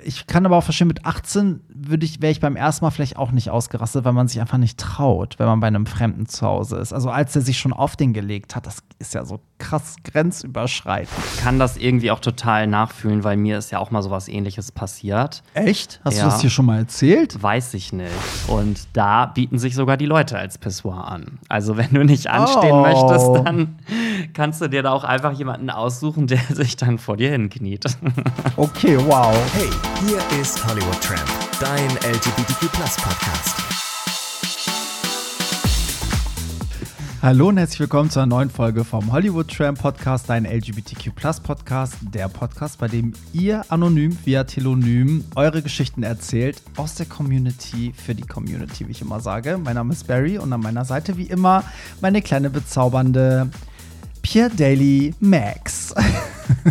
Ich kann aber auch verstehen, mit 18 würde ich, wäre ich beim ersten Mal vielleicht auch nicht ausgerastet, weil man sich einfach nicht traut, wenn man bei einem Fremden zu Hause ist. Also als er sich schon auf den gelegt hat, das ist ja so krass grenzüberschreitend. Ich kann das irgendwie auch total nachfühlen, weil mir ist ja auch mal sowas ähnliches passiert. Echt? Hast Ja. du das hier schon mal erzählt? Weiß ich nicht. Und da bieten sich sogar die Leute als Pissoir an. Also wenn du nicht anstehen Oh. möchtest, dann kannst du dir da auch einfach jemanden aussuchen, der sich dann vor dir hinkniet. Okay, wow. Hey, hier ist Hollywood Tramp, dein LGBTQ Podcast. Hallo und herzlich willkommen zu einer neuen Folge vom Hollywood Tram Podcast, dein LGBTQ Podcast, der Podcast, bei dem ihr anonym via Telonym eure Geschichten erzählt aus der Community für die Community, wie ich immer sage. Mein Name ist Barry und an meiner Seite wie immer meine kleine bezaubernde Pierre Daly Max.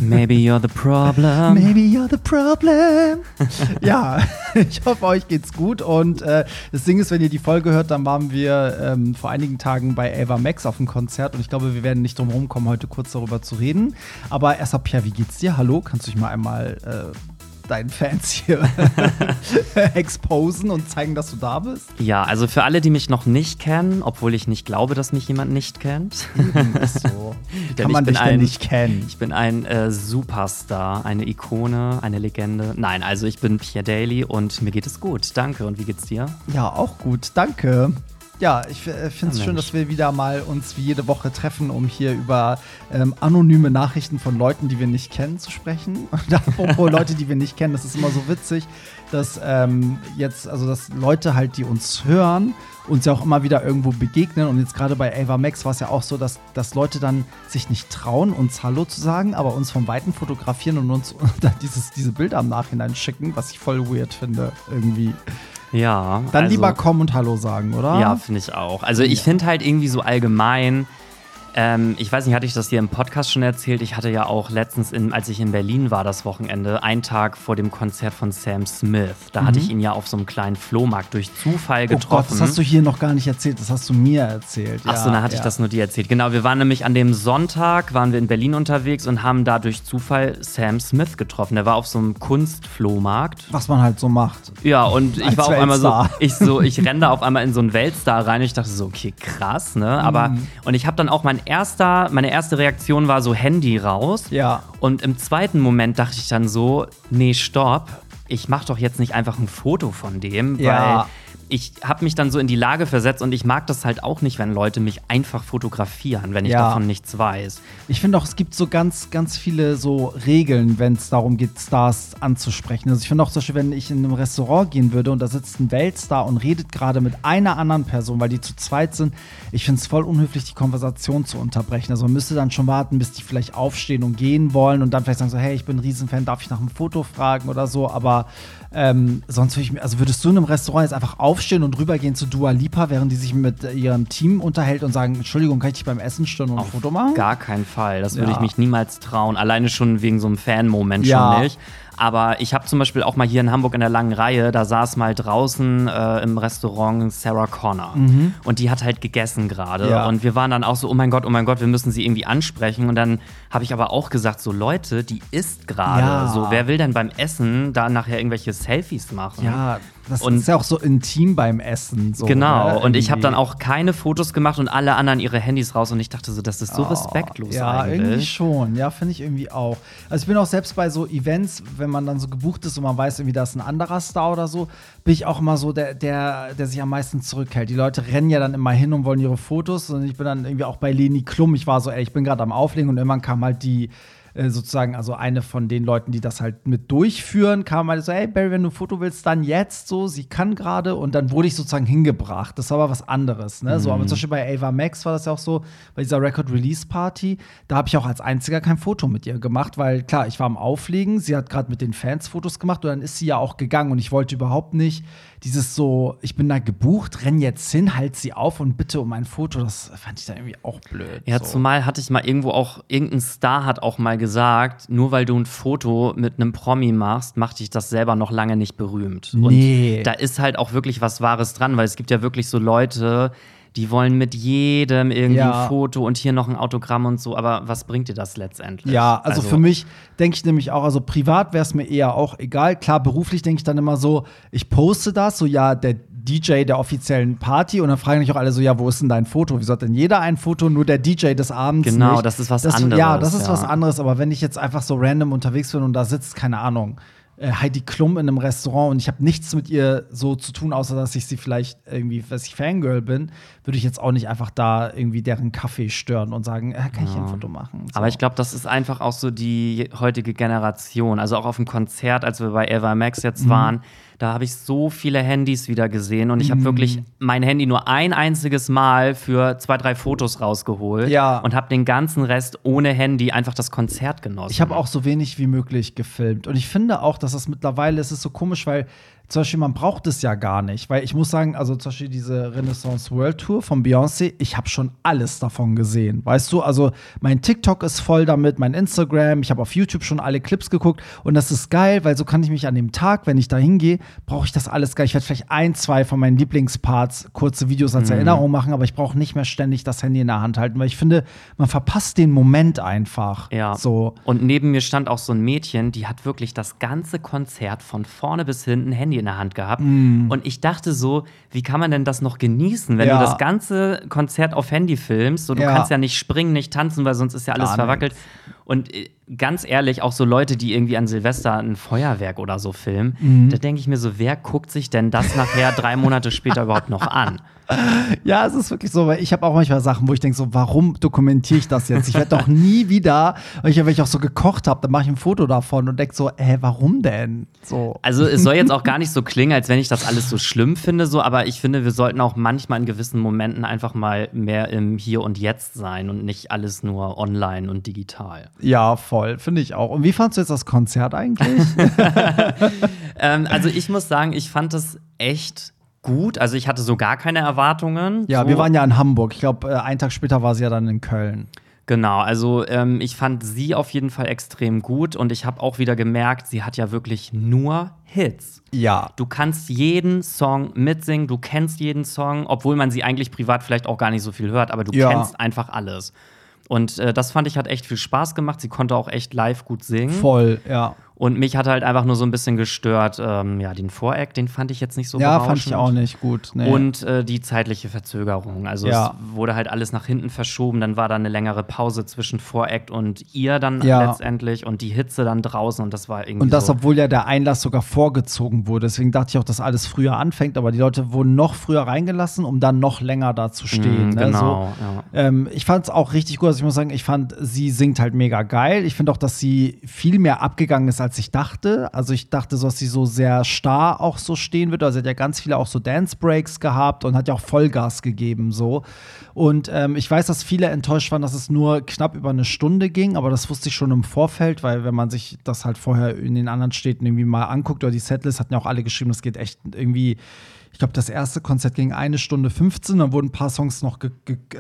Maybe you're the problem. Maybe you're the problem. ja, ich hoffe, euch geht's gut. Und äh, das Ding ist, wenn ihr die Folge hört, dann waren wir ähm, vor einigen Tagen bei Ava Max auf dem Konzert. Und ich glaube, wir werden nicht drum herum kommen, heute kurz darüber zu reden. Aber erstmal, Pierre, wie geht's dir? Hallo, kannst du dich mal einmal äh, deinen Fans hier exposen und zeigen, dass du da bist? Ja, also für alle, die mich noch nicht kennen, obwohl ich nicht glaube, dass mich jemand nicht kennt. So. Wie Denn kann man ich bin dich denn ein- nicht kennen? Ich bin ein äh, Superstar, eine Ikone, eine Legende. Nein, also ich bin Pierre Daly und mir geht es gut. Danke. Und wie geht's dir? Ja, auch gut, danke. Ja, ich äh, finde es Ja, schön, dass wir wieder mal uns wie jede Woche treffen, um hier über ähm, anonyme Nachrichten von Leuten, die wir nicht kennen, zu sprechen. Und apropos Leute, die wir nicht kennen, das ist immer so witzig, dass ähm, jetzt, also dass Leute halt, die uns hören, uns ja auch immer wieder irgendwo begegnen. Und jetzt gerade bei Ava Max war es ja auch so, dass, dass Leute dann sich nicht trauen, uns Hallo zu sagen, aber uns vom Weiten fotografieren und uns dann dieses, diese Bilder im Nachhinein schicken, was ich voll weird finde, irgendwie. Ja. Dann also, lieber kommen und Hallo sagen, oder? Ja, finde ich auch. Also ich finde halt irgendwie so allgemein, ähm, ich weiß nicht, hatte ich das hier im Podcast schon erzählt? Ich hatte ja auch letztens, in, als ich in Berlin war, das Wochenende, einen Tag vor dem Konzert von Sam Smith. Da hatte ich ihn ja auf so einem kleinen Flohmarkt durch Zufall Mhm. Oh getroffen. Gott, das hast du hier noch gar nicht erzählt, das hast du mir erzählt. Ach so, dann hatte ich das nur dir erzählt. Genau, wir waren nämlich an dem Sonntag, waren wir in Berlin unterwegs und haben da durch Zufall Sam Smith getroffen. Der war auf so einem Kunstflohmarkt. Was man halt so macht. Ja, und ich Als war auf einmal so, ich so, ich renne da auf einmal in so einen Weltstar rein. Und ich dachte so, okay, krass, ne? Aber Mhm. und ich habe dann auch mein erster, meine erste Reaktion war so Handy raus. Ja. Und im zweiten Moment dachte ich dann so, nee, stopp. Ich mach doch jetzt nicht einfach ein Foto von dem, Ja. weil ich habe mich dann so in die Lage versetzt und ich mag das halt auch nicht, wenn Leute mich einfach fotografieren, wenn ich Ja. davon nichts weiß. Ich finde auch, es gibt so ganz, ganz viele so Regeln, wenn es darum geht, Stars anzusprechen. Also ich finde auch zum Beispiel, wenn ich in einem Restaurant gehen würde und da sitzt ein Weltstar und redet gerade mit einer anderen Person, weil die zu zweit sind, ich finde es voll unhöflich, die Konversation zu unterbrechen. Also man müsste dann schon warten, bis die vielleicht aufstehen und gehen wollen und dann vielleicht sagen so, hey, ich bin ein Riesenfan, darf ich nach einem Foto fragen oder so, aber ähm, sonst würde ich mir, also würdest du in einem Restaurant jetzt einfach aufstehen und rübergehen zu Dua Lipa, während die sich mit äh, ihrem Team unterhält und sagen, Entschuldigung, kann ich dich beim Essen stören und ein Foto machen? Gar keinen Fall. Das würde Ja. ich mich niemals trauen. Alleine schon wegen so einem Fan-Moment Ja. schon nicht. Aber ich habe zum Beispiel auch mal hier in Hamburg in der langen Reihe, da saß mal draußen äh, im Restaurant Sarah Connor. Und die hat halt gegessen gerade. Mhm. Ja. Und wir waren dann auch so, oh mein Gott, oh mein Gott, wir müssen sie irgendwie ansprechen. Und dann habe ich aber auch gesagt, so Leute, die isst gerade. Ja. So, wer will denn beim Essen da nachher irgendwelche Selfies machen? Ja, das Und- ist ja auch so intim beim Essen. So, Genau, ne? und ich habe Irgendwie. dann auch keine Fotos gemacht und alle anderen ihre Handys raus und ich dachte so, das ist so respektlos Oh, Ja, irgendwie eigentlich. schon. Ja, finde ich irgendwie auch. Also ich bin auch selbst bei so Events, wenn man dann so gebucht ist und man weiß irgendwie, da ist ein anderer Star oder so, bin ich auch immer so der, der, der sich am meisten zurückhält. Die Leute rennen ja dann immer hin und wollen ihre Fotos und ich bin dann irgendwie auch bei Leni Klum. Ich war so, ey, ich bin gerade am Auflegen und irgendwann kam halt die äh, sozusagen, also eine von den Leuten, die das halt mit durchführen, kam halt so, hey Barry, wenn du ein Foto willst, dann jetzt so, sie kann gerade und dann wurde ich sozusagen hingebracht. Das war aber was anderes, ne? Mhm. So, aber zum Beispiel bei Ava Max war das ja auch so, bei dieser Record Release Party, da habe ich auch als einziger kein Foto mit ihr gemacht, weil klar, ich war am Auflegen, sie hat gerade mit den Fans Fotos gemacht und dann ist sie ja auch gegangen und ich wollte überhaupt nicht dieses so, ich bin da gebucht, renn jetzt hin, halt sie auf und bitte um ein Foto, das fand ich dann irgendwie auch blöd. Ja, so. zumal hatte ich mal irgendwo auch, irgendein Star hat auch mal gesagt, nur weil du ein Foto mit einem Promi machst, macht dich das selber noch lange nicht berühmt. Nee. Und da ist halt auch wirklich was Wahres dran, weil es gibt ja wirklich so Leute, die wollen mit jedem irgendwie ja. ein Foto und hier noch ein Autogramm und so, aber was bringt dir das letztendlich? Ja, also, also für mich denke ich nämlich auch, also privat wäre es mir eher auch egal. Klar, beruflich denke ich dann immer so, ich poste das, so ja, der DJ der offiziellen Party und dann fragen mich auch alle so, ja, wo ist denn dein Foto? Wieso hat denn jeder ein Foto, nur der DJ des Abends Genau, nicht? das ist was das, anderes. Ja, das ist ja. was anderes, aber wenn ich jetzt einfach so random unterwegs bin und da sitzt, keine Ahnung, äh, Heidi Klum in einem Restaurant und ich habe nichts mit ihr so zu tun, außer dass ich sie vielleicht irgendwie, dass ich Fangirl bin, würde ich jetzt auch nicht einfach da irgendwie deren Kaffee stören und sagen, äh, kann ich ein Foto machen? So. Aber ich glaube, das ist einfach auch so die heutige Generation. Also auch auf dem Konzert, als wir bei Eva Max jetzt mhm. waren, da habe ich so viele Handys wieder gesehen und ich habe mhm. wirklich mein Handy nur ein einziges Mal für zwei, drei Fotos rausgeholt ja. und habe den ganzen Rest ohne Handy einfach das Konzert genossen. Ich habe auch so wenig wie möglich gefilmt und ich finde auch, dass das mittlerweile ist es so komisch, weil zum Beispiel, man braucht es ja gar nicht, weil ich muss sagen, also zum Beispiel diese Renaissance World Tour von Beyoncé, ich habe schon alles davon gesehen, weißt du? Also mein TikTok ist voll damit, mein Instagram, ich habe auf YouTube schon alle Clips geguckt und das ist geil, weil so kann ich mich an dem Tag, wenn ich da hingehe, brauche ich das alles geil. Ich werde vielleicht ein, zwei von meinen Lieblingsparts, kurze Videos als mhm. Erinnerung machen, aber ich brauche nicht mehr ständig das Handy in der Hand halten, weil ich finde, man verpasst den Moment einfach. Ja. So. Und neben mir stand auch so ein Mädchen, die hat wirklich das ganze Konzert von vorne bis hinten Handy in der Hand gehabt. Mm. Und ich dachte so, wie kann man denn das noch genießen, wenn ja. du das ganze Konzert auf Handy filmst? So, du ja. kannst ja nicht springen, nicht tanzen, weil sonst ist ja alles Gar verwackelt. Nichts. Und äh, ganz ehrlich, auch so Leute, die irgendwie an Silvester ein Feuerwerk oder so filmen, mhm. da denke ich mir so, wer guckt sich denn das nachher drei Monate später überhaupt noch an? Ja, es ist wirklich so, weil ich habe auch manchmal Sachen, wo ich denke so, warum dokumentiere ich das jetzt? Ich werde doch nie wieder, weil ich, wenn ich auch so gekocht habe, dann mache ich ein Foto davon und denke so, hä, warum denn? So. Also es soll jetzt auch gar nicht so klingen, als wenn ich das alles so schlimm finde, so, aber ich finde, wir sollten auch manchmal in gewissen Momenten einfach mal mehr im Hier und Jetzt sein und nicht alles nur online und digital. Ja, voll, finde ich auch. Und wie fandest du jetzt das Konzert eigentlich? ähm, also ich muss sagen, ich fand es echt gut. Also ich hatte so gar keine Erwartungen. Ja, so. wir waren ja in Hamburg. Ich glaube, äh, einen Tag später war sie ja dann in Köln. Genau, also ähm, ich fand sie auf jeden Fall extrem gut und ich habe auch wieder gemerkt, sie hat ja wirklich nur Hits. Ja. Du kannst jeden Song mitsingen, du kennst jeden Song, obwohl man sie eigentlich privat vielleicht auch gar nicht so viel hört, aber du ja. kennst einfach alles. Und äh, das fand ich hat echt viel Spaß gemacht. Sie konnte auch echt live gut singen. Voll, ja. Und mich hat halt einfach nur so ein bisschen gestört, ähm, ja, den Voreck, den fand ich jetzt nicht so Ja, fand ich auch nicht gut. Nee. Und äh, die zeitliche Verzögerung. Also ja. es wurde halt alles nach hinten verschoben, dann war da eine längere Pause zwischen Voreck und ihr dann ja. letztendlich und die Hitze dann draußen und das war irgendwie. Und das, so obwohl ja der Einlass sogar vorgezogen wurde. Deswegen dachte ich auch, dass alles früher anfängt, aber die Leute wurden noch früher reingelassen, um dann noch länger da zu stehen. Mm, genau. So, ja. ähm, ich fand es auch richtig gut. Also ich muss sagen, ich fand, sie singt halt mega geil. Ich finde auch, dass sie viel mehr abgegangen ist, als ich dachte. Also ich dachte dass sie so sehr starr auch so stehen wird. Also sie hat ja ganz viele auch so Dance Breaks gehabt und hat ja auch Vollgas gegeben so. Und ähm, ich weiß, dass viele enttäuscht waren, dass es nur knapp über eine Stunde ging, aber das wusste ich schon im Vorfeld, weil wenn man sich das halt vorher in den anderen Städten irgendwie mal anguckt oder die Setlist hatten ja auch alle geschrieben, das geht echt irgendwie ich glaube, das erste Konzert ging eine Stunde 15, dann wurden ein paar Songs noch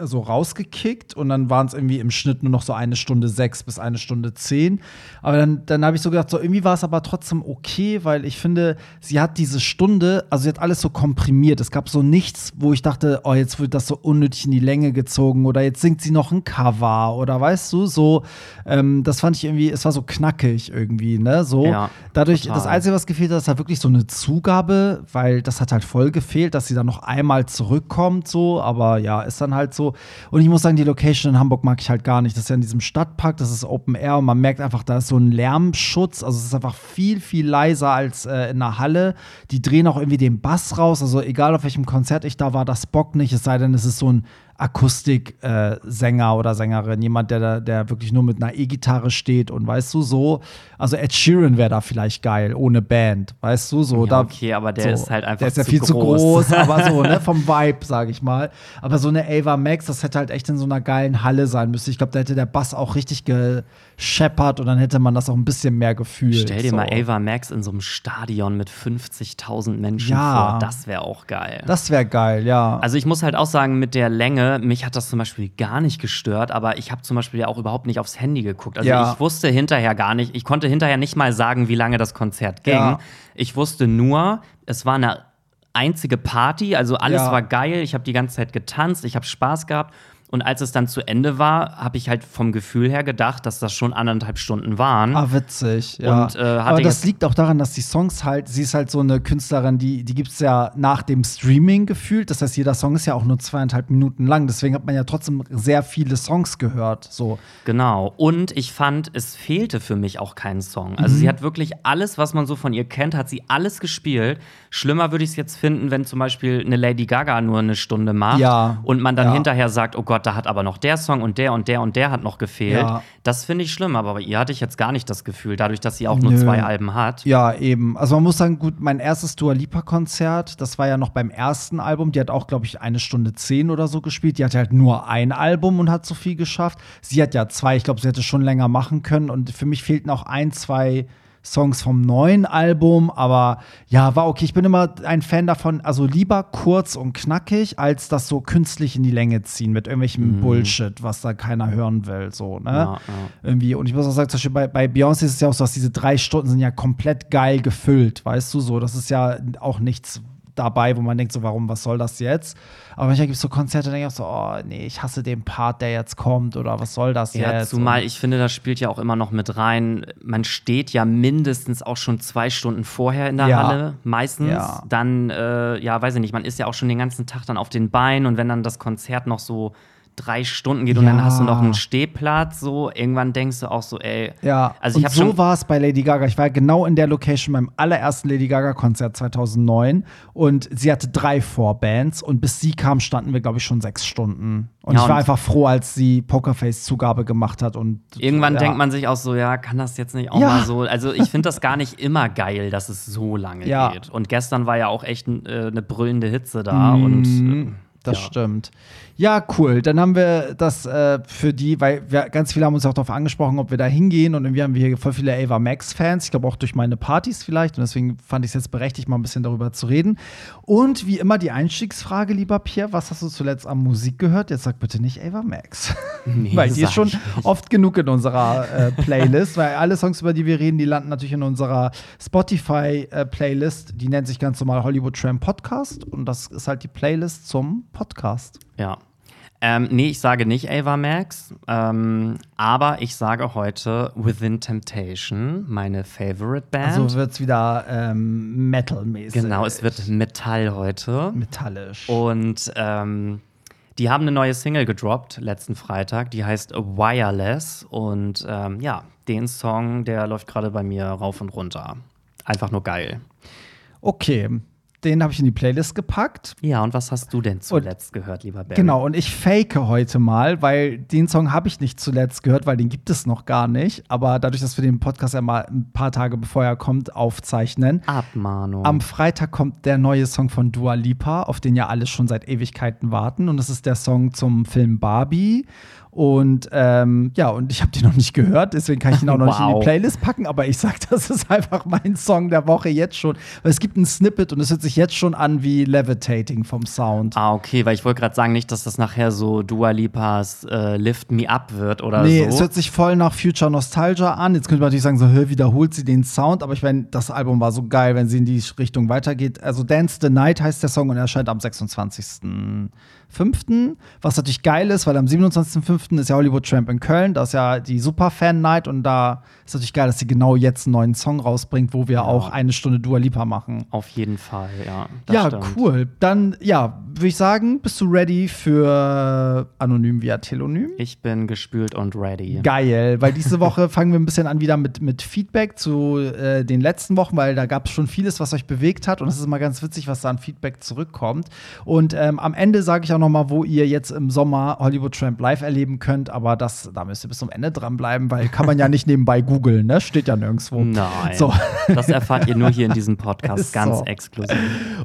so rausgekickt und dann waren es irgendwie im Schnitt nur noch so eine Stunde sechs bis eine Stunde zehn. Aber dann, dann habe ich so gedacht, so irgendwie war es aber trotzdem okay, weil ich finde, sie hat diese Stunde, also sie hat alles so komprimiert. Es gab so nichts, wo ich dachte, oh, jetzt wird das so unnötig in die Länge gezogen oder jetzt singt sie noch ein Cover oder weißt du, so, ähm, das fand ich irgendwie, es war so knackig irgendwie, ne, so. Ja, Dadurch, total. das Einzige, was gefehlt hat, ist halt wirklich so eine Zugabe, weil das hat halt voll gefehlt, dass sie dann noch einmal zurückkommt, so, aber ja, ist dann halt so. Und ich muss sagen, die Location in Hamburg mag ich halt gar nicht. Das ist ja in diesem Stadtpark, das ist Open Air und man merkt einfach, da ist so ein Lärmschutz. Also es ist einfach viel, viel leiser als äh, in der Halle. Die drehen auch irgendwie den Bass raus. Also egal auf welchem Konzert ich da war, das bockt nicht, es sei denn, es ist so ein Akustiksänger äh, oder Sängerin, jemand, der, der wirklich nur mit einer E-Gitarre steht und weißt du, so, also Ed Sheeran wäre da vielleicht geil, ohne Band, weißt du, so. Ja, da, okay, aber der so, ist halt einfach Der ist ja viel groß. zu groß, aber so, ne, vom Vibe, sage ich mal. Aber so eine Ava Max, das hätte halt echt in so einer geilen Halle sein müssen. Ich glaube, da hätte der Bass auch richtig gescheppert und dann hätte man das auch ein bisschen mehr gefühlt. Stell dir so. mal Ava Max in so einem Stadion mit 50.000 Menschen Ja. vor. Das wäre auch geil. Das wäre geil, ja. Also ich muss halt auch sagen, mit der Länge, mich hat das zum Beispiel gar nicht gestört, aber ich habe zum Beispiel ja auch überhaupt nicht aufs Handy geguckt. Also Ja. ich wusste hinterher gar nicht, ich konnte hinterher nicht mal sagen, wie lange das Konzert ging. Ja. Ich wusste nur, es war eine einzige Party, also alles Ja. war geil, ich habe die ganze Zeit getanzt, ich habe Spaß gehabt. Und als es dann zu Ende war, habe ich halt vom Gefühl her gedacht, dass das schon anderthalb Stunden waren. Ah, witzig, ja. Und, äh, Aber das liegt auch daran, dass die Songs halt, sie ist halt so eine Künstlerin, die, die gibt es ja nach dem Streaming gefühlt. Das heißt, jeder Song ist ja auch nur zweieinhalb Minuten lang. Deswegen hat man ja trotzdem sehr viele Songs gehört. So. Genau. Und ich fand, es fehlte für mich auch kein Song. Also Mhm. sie hat wirklich alles, was man so von ihr kennt, hat sie alles gespielt. Schlimmer würde ich es jetzt finden, wenn zum Beispiel eine Lady Gaga nur eine Stunde macht Ja. und man dann Ja. hinterher sagt, oh Gott, da hat aber noch der Song und der und der und der hat noch gefehlt. Ja. Das finde ich schlimm, aber bei ihr hatte ich jetzt gar nicht das Gefühl, dadurch, dass sie auch nur Nö. zwei Alben hat. Ja, eben. Also man muss sagen, gut, mein erstes Dua Lipa-Konzert, das war ja noch beim ersten Album. Die hat auch, glaube ich, eine Stunde zehn oder so gespielt. Die hatte halt nur ein Album und hat so viel geschafft. Sie hat ja zwei, ich glaube, sie hätte schon länger machen können. Und für mich fehlten auch ein, zwei Songs vom neuen Album, aber ja, war okay. Ich bin immer ein Fan davon, also lieber kurz und knackig, als das so künstlich in die Länge ziehen mit irgendwelchem Bullshit, was da keiner hören will, so, ne? Mhm. Ja, ja. Irgendwie. Und ich muss auch sagen, zum Beispiel bei, bei Beyoncé ist es ja auch so, dass diese drei Stunden sind ja komplett geil gefüllt, weißt du, so. Das ist ja auch nichts dabei, wo man denkt, so, warum, was soll das jetzt? Aber manchmal gibt es so Konzerte, da denke ich auch so, oh, nee, ich hasse den Part, der jetzt kommt oder was soll das Ja, jetzt? zumal ich finde, das spielt ja auch immer noch mit rein. Man steht ja mindestens auch schon zwei Stunden vorher in der Ja. Halle, meistens. Ja. Dann, äh, ja, weiß ich nicht, man ist ja auch schon den ganzen Tag dann auf den Beinen und wenn dann das Konzert noch so drei Stunden geht und Ja. dann hast du noch einen Stehplatz, so, irgendwann denkst du auch so, ey. Ja, Also ich und so war es bei Lady Gaga. Ich war genau in der Location beim allerersten Lady Gaga-Konzert 2009 und sie hatte drei Vorbands und bis sie kam, standen wir, glaube ich, schon sechs Stunden. Und Ja, ich war und- einfach froh, als sie Pokerface-Zugabe gemacht hat und Irgendwann ja. denkt man sich auch so, ja, kann das jetzt nicht auch mal so. Also ich finde das gar nicht immer geil, dass es so lange Ja. geht. Und gestern war ja auch echt äh, eine brüllende Hitze da und Mhm, äh, das stimmt. Ja, cool. Dann haben wir das äh, für die, weil wir, ganz viele haben uns auch darauf angesprochen, ob wir da hingehen. Und irgendwie haben wir hier voll viele Ava Max-Fans. Ich glaube auch durch meine Partys vielleicht. Und deswegen fand ich es jetzt berechtigt, mal ein bisschen darüber zu reden. Und wie immer die Einstiegsfrage, lieber Pierre, was hast du zuletzt an Musik gehört? Jetzt sag bitte nicht Ava Max. Nee, weil die ist schon oft genug in unserer äh, Playlist. weil alle Songs, über die wir reden, die landen natürlich in unserer Spotify-Playlist. die nennt sich ganz normal Hollywood Tram Podcast. Und das ist halt die Playlist zum Podcast. Ja. Ähm, nee, ich sage nicht Ava Max, ähm, aber ich sage heute Within Temptation, meine Favorite Band. Also wird es wieder ähm, Metal-mäßig. genau, es wird Metall heute. metallisch. Und ähm, die haben eine neue Single gedroppt letzten Freitag, die heißt Wireless. Und ähm, ja, den Song, der läuft gerade bei mir rauf und runter. Einfach nur geil. Okay, den habe ich in die Playlist gepackt. Ja, und was hast du denn zuletzt gehört, lieber Ben? Genau, und ich fake heute mal, weil den Song habe ich nicht zuletzt gehört, weil den gibt es noch gar nicht. Aber dadurch, dass wir den Podcast ja mal ein paar Tage bevor er kommt, aufzeichnen. Abmahnung. Am Freitag kommt der neue Song von Dua Lipa, auf den ja alle schon seit Ewigkeiten warten. Und das ist der Song zum Film Barbie. Und ähm, ja, und ich habe den noch nicht gehört, deswegen kann ich ihn auch noch nicht in die Wow. Playlist packen. Aber ich sag, das ist einfach mein Song der Woche jetzt schon. Weil es gibt ein Snippet und es hört sich jetzt schon an wie Levitating vom Sound. Ah, okay, weil ich wollte gerade sagen, nicht, dass das nachher so Dua Lipas äh, Lift Me Up wird oder Nee, so. es hört sich voll nach Future Nostalgia an. Jetzt könnte man natürlich sagen, so, hör, wiederholt sie den Sound, aber ich meine, das Album war so geil, wenn sie in die Richtung weitergeht. Also Dance the Night heißt der Song und er erscheint am 26.05., was natürlich geil ist, weil am 27.05. 4.5. ist ja Hollywood Tramp in Köln. Das ist ja die Super-Fan-Night und da ist natürlich geil, dass sie genau jetzt einen neuen Song rausbringt, wo wir ja. auch eine Stunde Dua Lipa machen. Auf jeden Fall, ja. ja, stimmt. cool. Dann, ja, würde ich sagen, bist du ready für Anonym via Telonym? Ich bin gespült und ready. Geil, weil diese Woche fangen wir ein bisschen an wieder mit, mit Feedback zu äh, den letzten Wochen, weil da gab es schon vieles, was euch bewegt hat und es ist immer ganz witzig, was da an Feedback zurückkommt. Und ähm, am Ende sage ich auch noch mal, wo ihr jetzt im Sommer Hollywood Tramp live erleben könnt, aber das, da müsst ihr bis zum Ende dranbleiben, weil kann man ja nicht nebenbei googeln ne? Steht ja nirgendwo. Nein. So. Das erfahrt ihr nur hier in diesem Podcast, ganz so. exklusiv.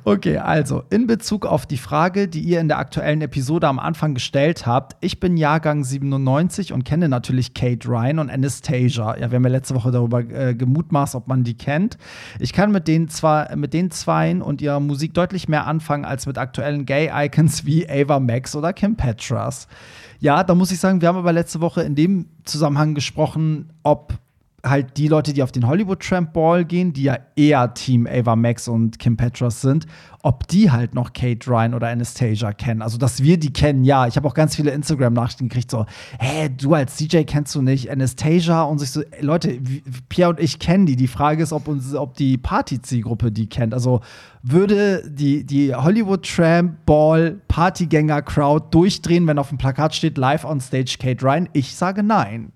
Okay, also in Bezug auf die Frage, die ihr in der aktuellen Episode am Anfang gestellt habt, ich bin Jahrgang 97 und kenne natürlich Kate Ryan und Anastasia. Ja, wir haben ja letzte Woche darüber äh, gemutmaßt, ob man die kennt. Ich kann mit den zwar mit den Zweien und ihrer Musik deutlich mehr anfangen als mit aktuellen Gay-Icons wie Ava Max oder Kim Petras. Ja, da muss ich sagen, wir haben aber letzte Woche in dem Zusammenhang gesprochen, ob halt die Leute, die auf den Hollywood Tramp Ball gehen, die ja eher Team Ava Max und Kim Petras sind, ob die halt noch Kate Ryan oder Anastasia kennen. Also, dass wir die kennen, ja. Ich habe auch ganz viele Instagram-Nachrichten gekriegt, so, hä, du als DJ kennst du nicht Anastasia? Und sich so, Leute, Pierre und ich kennen die. Die Frage ist, ob, uns, ob die Party-Zielgruppe die kennt. Also, würde die, die Hollywood Tramp Ball Partygänger-Crowd durchdrehen, wenn auf dem Plakat steht, live on stage Kate Ryan? Ich sage nein.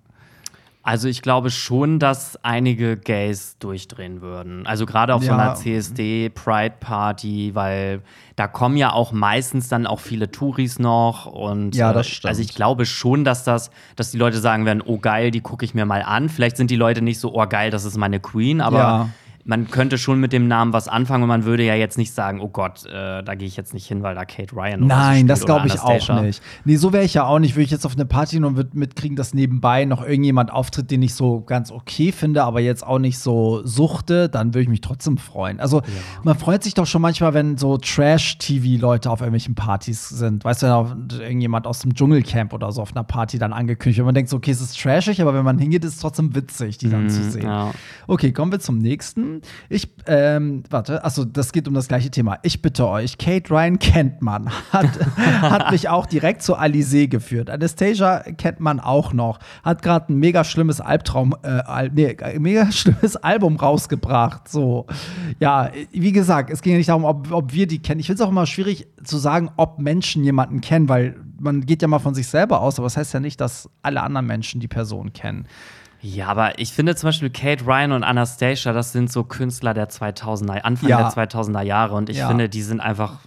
Also ich glaube schon, dass einige Gays durchdrehen würden. Also gerade auf ja. so einer CSD Pride Party, weil da kommen ja auch meistens dann auch viele Touris noch und ja, das stimmt. also ich glaube schon, dass das, dass die Leute sagen werden, oh geil, die gucke ich mir mal an. Vielleicht sind die Leute nicht so, oh geil, das ist meine Queen, aber ja man könnte schon mit dem Namen was anfangen und man würde ja jetzt nicht sagen, oh Gott, äh, da gehe ich jetzt nicht hin, weil da Kate Ryan oder Nein, so das glaube ich auch nicht. Nee, so wäre ich ja auch nicht. Würde ich jetzt auf eine Party und würde mitkriegen, dass nebenbei noch irgendjemand auftritt, den ich so ganz okay finde, aber jetzt auch nicht so suchte, dann würde ich mich trotzdem freuen. Also, ja. man freut sich doch schon manchmal, wenn so Trash-TV-Leute auf irgendwelchen Partys sind. Weißt du, irgendjemand aus dem Dschungelcamp oder so auf einer Party dann angekündigt. Wenn man denkt, so, okay, es ist trashig, aber wenn man hingeht, ist es trotzdem witzig, die dann mm, zu sehen. Ja. Okay, kommen wir zum nächsten. Ich, ähm, warte, achso, das geht um das gleiche Thema. Ich bitte euch, Kate Ryan kennt man, hat, hat mich auch direkt zu Alizé geführt. Anastasia kennt man auch noch, hat gerade ein mega schlimmes Albtraum, äh, nee, mega schlimmes Album rausgebracht. So, ja, wie gesagt, es ging ja nicht darum, ob, ob wir die kennen. Ich finde es auch immer schwierig zu sagen, ob Menschen jemanden kennen, weil man geht ja mal von sich selber aus, aber das heißt ja nicht, dass alle anderen Menschen die Person kennen. Ja, aber ich finde zum Beispiel Kate Ryan und Anastasia, das sind so Künstler der 2000er, Anfang ja. der 2000er Jahre. Und ich ja. finde, die sind einfach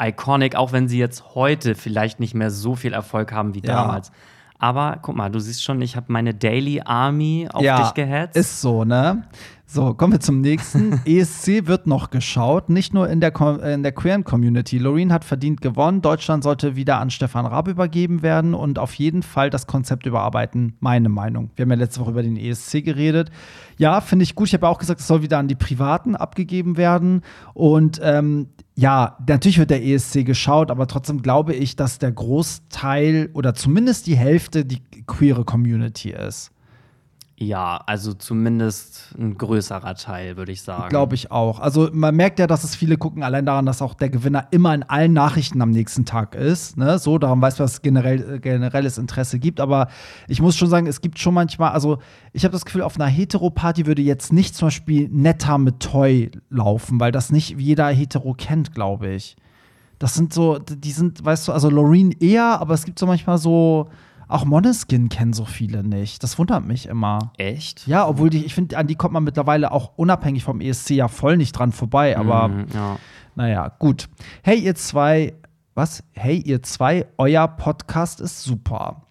iconic, auch wenn sie jetzt heute vielleicht nicht mehr so viel Erfolg haben wie ja. damals. Aber guck mal, du siehst schon, ich habe meine Daily Army auf dich gehetzt. Ist so, ne? So, kommen wir zum nächsten. ESC wird noch geschaut, nicht nur in der, in der queeren Community. Loreen hat verdient gewonnen. Deutschland sollte wieder an Stefan Raab übergeben werden und auf jeden Fall das Konzept überarbeiten. Meine Meinung. Wir haben ja letzte Woche über den ESC geredet. Ja, finde ich gut. Ich habe auch gesagt, es soll wieder an die Privaten abgegeben werden. Und ähm, ja, natürlich wird der ESC geschaut, aber trotzdem glaube ich, dass der Großteil oder zumindest die Hälfte die queere Community ist. Ja, also zumindest ein größerer Teil, würde ich sagen. Glaube ich auch. Also man merkt ja, dass es viele gucken, allein daran, dass auch der Gewinner immer in allen Nachrichten am nächsten Tag ist. Ne? So, darum weiß man, dass es generell, äh, generelles Interesse gibt. Aber ich muss schon sagen, es gibt schon manchmal, also ich habe das Gefühl, auf einer Hetero-Party würde jetzt nicht zum Beispiel Netta mit Toy laufen, weil das nicht jeder Hetero kennt, glaube ich. Das sind so, die sind, weißt du, also Loreen eher, aber es gibt so manchmal so auch Moneskin kennen so viele nicht. Das wundert mich immer. Echt? Ja, obwohl die, ich finde, an die kommt man mittlerweile auch unabhängig vom ESC ja voll nicht dran vorbei. Aber mm, ja. naja, gut. Hey, ihr zwei, was? Hey, ihr zwei, euer Podcast ist super.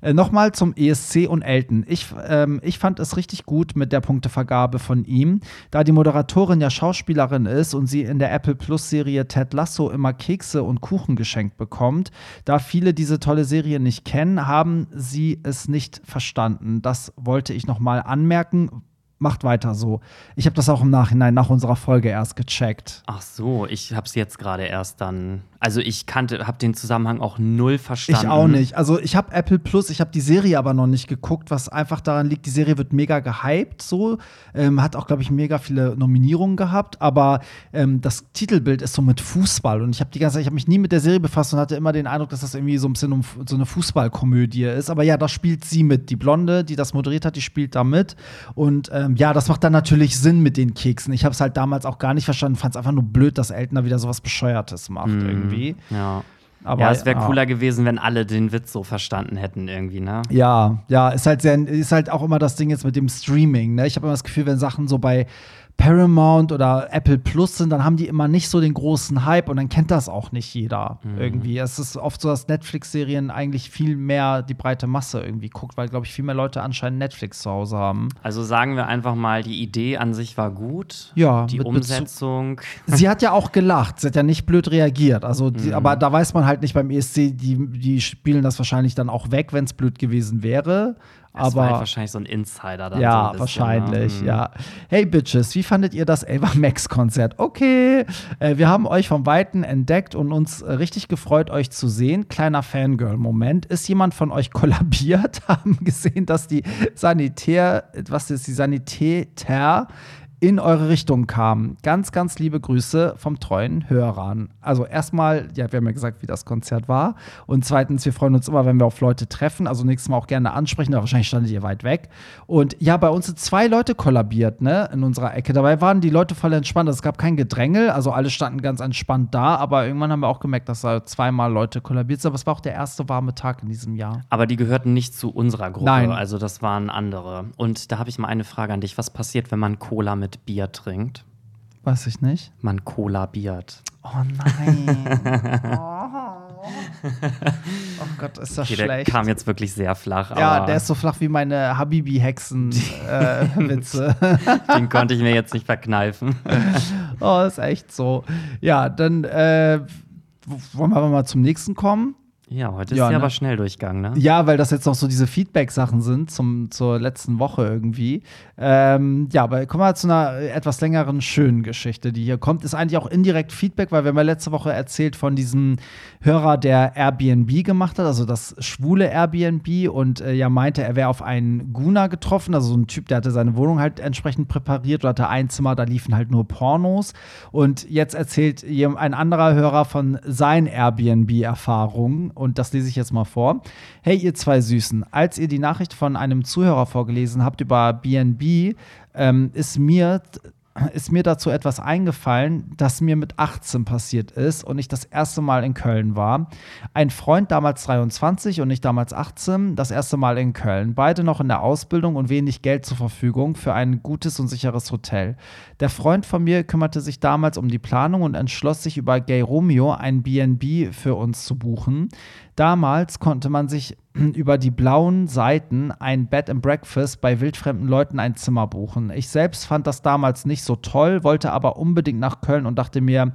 Äh, Nochmal zum ESC und Elton. Ich, ähm, ich fand es richtig gut mit der Punktevergabe von ihm, da die Moderatorin ja Schauspielerin ist und sie in der Apple Plus Serie Ted Lasso immer Kekse und Kuchen geschenkt bekommt. Da viele diese tolle Serie nicht kennen, haben sie es nicht verstanden. Das wollte ich nochmal anmerken macht weiter so. Ich habe das auch im Nachhinein nach unserer Folge erst gecheckt. Ach so, ich habe es jetzt gerade erst dann. Also ich kannte, habe den Zusammenhang auch null verstanden. Ich auch nicht. Also ich habe Apple Plus, ich habe die Serie aber noch nicht geguckt, was einfach daran liegt, die Serie wird mega gehypt, so ähm, hat auch glaube ich mega viele Nominierungen gehabt, aber ähm, das Titelbild ist so mit Fußball und ich habe die ganze Zeit, ich habe mich nie mit der Serie befasst und hatte immer den Eindruck, dass das irgendwie so ein bisschen um, so eine Fußballkomödie ist. Aber ja, da spielt sie mit, die Blonde, die das moderiert hat, die spielt da mit und ähm, ja, das macht dann natürlich Sinn mit den Keksen. Ich habe es halt damals auch gar nicht verstanden, fand es einfach nur blöd, dass Eltner wieder sowas Bescheuertes macht Mhm. irgendwie. Ja. Aber, ja, es wäre ja. cooler gewesen, wenn alle den Witz so verstanden hätten irgendwie, ne? Ja, ja, ist halt sehr, ist halt auch immer das Ding jetzt mit dem Streaming. Ne? Ich habe immer das Gefühl, wenn Sachen so bei Paramount oder Apple Plus sind, dann haben die immer nicht so den großen Hype und dann kennt das auch nicht jeder irgendwie. Es ist oft so, dass Netflix-Serien eigentlich viel mehr die breite Masse irgendwie guckt, weil, glaube ich, viel mehr Leute anscheinend Netflix zu Hause haben. Also sagen wir einfach mal, die Idee an sich war gut. Ja, Die mit Bezug- Umsetzung. Sie hat ja auch gelacht, sie hat ja nicht blöd reagiert. Also, die, aber da weiß man halt nicht beim ESC, die, die spielen das wahrscheinlich dann auch weg, wenn es blöd gewesen wäre. Das war aber halt wahrscheinlich so ein Insider dann. Ja, so bisschen, wahrscheinlich, ne? ja. Hey Bitches, wie fandet ihr das Ava Max Konzert? Okay, äh, wir haben euch vom Weiten entdeckt und uns äh, richtig gefreut, euch zu sehen. Kleiner Fangirl-Moment. Ist jemand von euch kollabiert? Haben gesehen, dass die Sanitär, was ist die Sanitäter in eure Richtung kamen. Ganz, ganz liebe Grüße vom treuen Hörern. Also erstmal, ja, wir haben ja gesagt, wie das Konzert war. Und zweitens, wir freuen uns immer, wenn wir auf Leute treffen. Also nächstes Mal auch gerne ansprechen, aber wahrscheinlich standet ihr weit weg. Und ja, bei uns sind zwei Leute kollabiert, ne, in unserer Ecke. Dabei waren die Leute voll entspannt. Es gab kein Gedrängel, also alle standen ganz entspannt da. Aber irgendwann haben wir auch gemerkt, dass da zweimal Leute kollabiert sind. Aber es war auch der erste warme Tag in diesem Jahr. Aber die gehörten nicht zu unserer Gruppe. Nein. Also das waren andere. Und da habe ich mal eine Frage an dich. Was passiert, wenn man Cola mit Bier trinkt? Weiß ich nicht. Man kollabiert. Oh nein. oh. oh Gott, ist das Okay, der schlecht. kam jetzt wirklich sehr flach. Ja, der ist so flach wie meine Habibi-Hexen-Witze. den konnte ich mir jetzt nicht verkneifen. oh, ist echt so. Ja, dann äh, wollen wir mal zum nächsten kommen. Ja, heute ist Ja, ja, ne? aber schnell durchgegangen, ne? Ja, weil das jetzt noch so diese Feedback-Sachen sind zum, zur letzten Woche irgendwie. Ähm, ja, aber kommen wir zu einer etwas längeren, schönen Geschichte, die hier kommt. Ist eigentlich auch indirekt Feedback, weil wir haben ja letzte Woche erzählt von diesem Hörer, der Airbnb gemacht hat, also das schwule Airbnb und äh, ja meinte, er wäre auf einen Guna getroffen, also so ein Typ, der hatte seine Wohnung halt entsprechend präpariert oder hatte ein Zimmer, da liefen halt nur Pornos. Und jetzt erzählt ein anderer Hörer von seinen Airbnb-Erfahrungen und das lese ich jetzt mal vor. Hey, ihr zwei Süßen, als ihr die Nachricht von einem Zuhörer vorgelesen habt über BNB, ähm, ist mir ist mir dazu etwas eingefallen, das mir mit 18 passiert ist und ich das erste Mal in Köln war. Ein Freund, damals 23 und ich damals 18, das erste Mal in Köln. Beide noch in der Ausbildung und wenig Geld zur Verfügung für ein gutes und sicheres Hotel. Der Freund von mir kümmerte sich damals um die Planung und entschloss sich über Gay Romeo ein BNB für uns zu buchen. Damals konnte man sich über die blauen Seiten ein Bed and Breakfast bei wildfremden Leuten ein Zimmer buchen. Ich selbst fand das damals nicht so toll, wollte aber unbedingt nach Köln und dachte mir,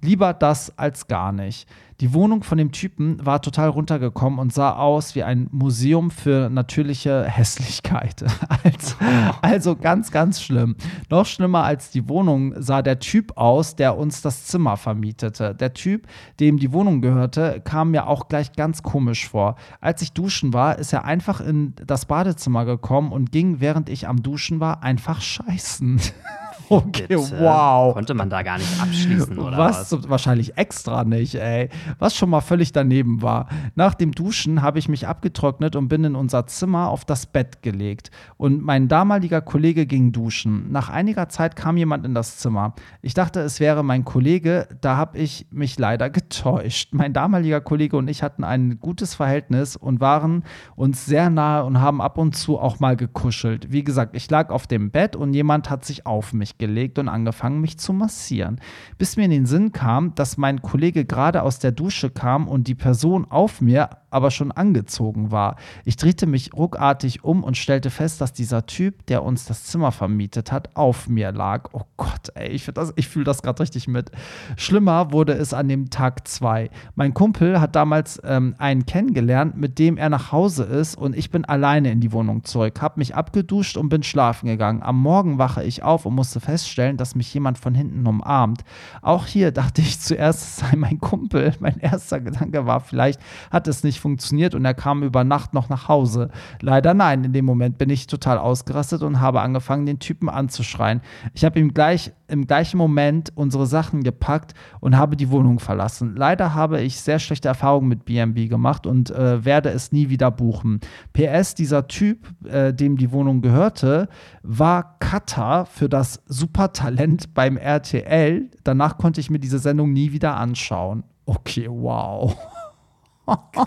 lieber das als gar nicht. Die Wohnung von dem Typen war total runtergekommen und sah aus wie ein Museum für natürliche Hässlichkeit. Also, also ganz, ganz schlimm. Noch schlimmer als die Wohnung sah der Typ aus, der uns das Zimmer vermietete. Der Typ, dem die Wohnung gehörte, kam mir auch gleich ganz komisch vor. Als ich duschen war, ist er einfach in das Badezimmer gekommen und ging, während ich am Duschen war, einfach scheißen. Okay, Bitte. wow. Konnte man da gar nicht abschließen, oder was? was? Wahrscheinlich extra nicht, ey. Was schon mal völlig daneben war. Nach dem Duschen habe ich mich abgetrocknet und bin in unser Zimmer auf das Bett gelegt. Und mein damaliger Kollege ging duschen. Nach einiger Zeit kam jemand in das Zimmer. Ich dachte, es wäre mein Kollege. Da habe ich mich leider getäuscht. Mein damaliger Kollege und ich hatten ein gutes Verhältnis und waren uns sehr nahe und haben ab und zu auch mal gekuschelt. Wie gesagt, ich lag auf dem Bett und jemand hat sich auf mich gelegt und angefangen, mich zu massieren. Bis mir in den Sinn kam, dass mein Kollege gerade aus der Dusche kam und die Person auf mir aber schon angezogen war. Ich drehte mich ruckartig um und stellte fest, dass dieser Typ, der uns das Zimmer vermietet hat, auf mir lag. Oh Gott, ey, ich, ich fühle das gerade richtig mit. Schlimmer wurde es an dem Tag zwei. Mein Kumpel hat damals ähm, einen kennengelernt, mit dem er nach Hause ist und ich bin alleine in die Wohnung zurück, habe mich abgeduscht und bin schlafen gegangen. Am Morgen wache ich auf und musste feststellen, dass mich jemand von hinten umarmt. Auch hier dachte ich zuerst, es sei mein Kumpel. Mein erster Gedanke war, vielleicht hat es nicht funktioniert und er kam über Nacht noch nach Hause. Leider nein, in dem Moment bin ich total ausgerastet und habe angefangen, den Typen anzuschreien. Ich habe ihm gleich im gleichen Moment unsere Sachen gepackt und habe die Wohnung verlassen. Leider habe ich sehr schlechte Erfahrungen mit BNB gemacht und äh, werde es nie wieder buchen. PS, dieser Typ, äh, dem die Wohnung gehörte, war Cutter für das Supertalent beim RTL. Danach konnte ich mir diese Sendung nie wieder anschauen. Okay, wow.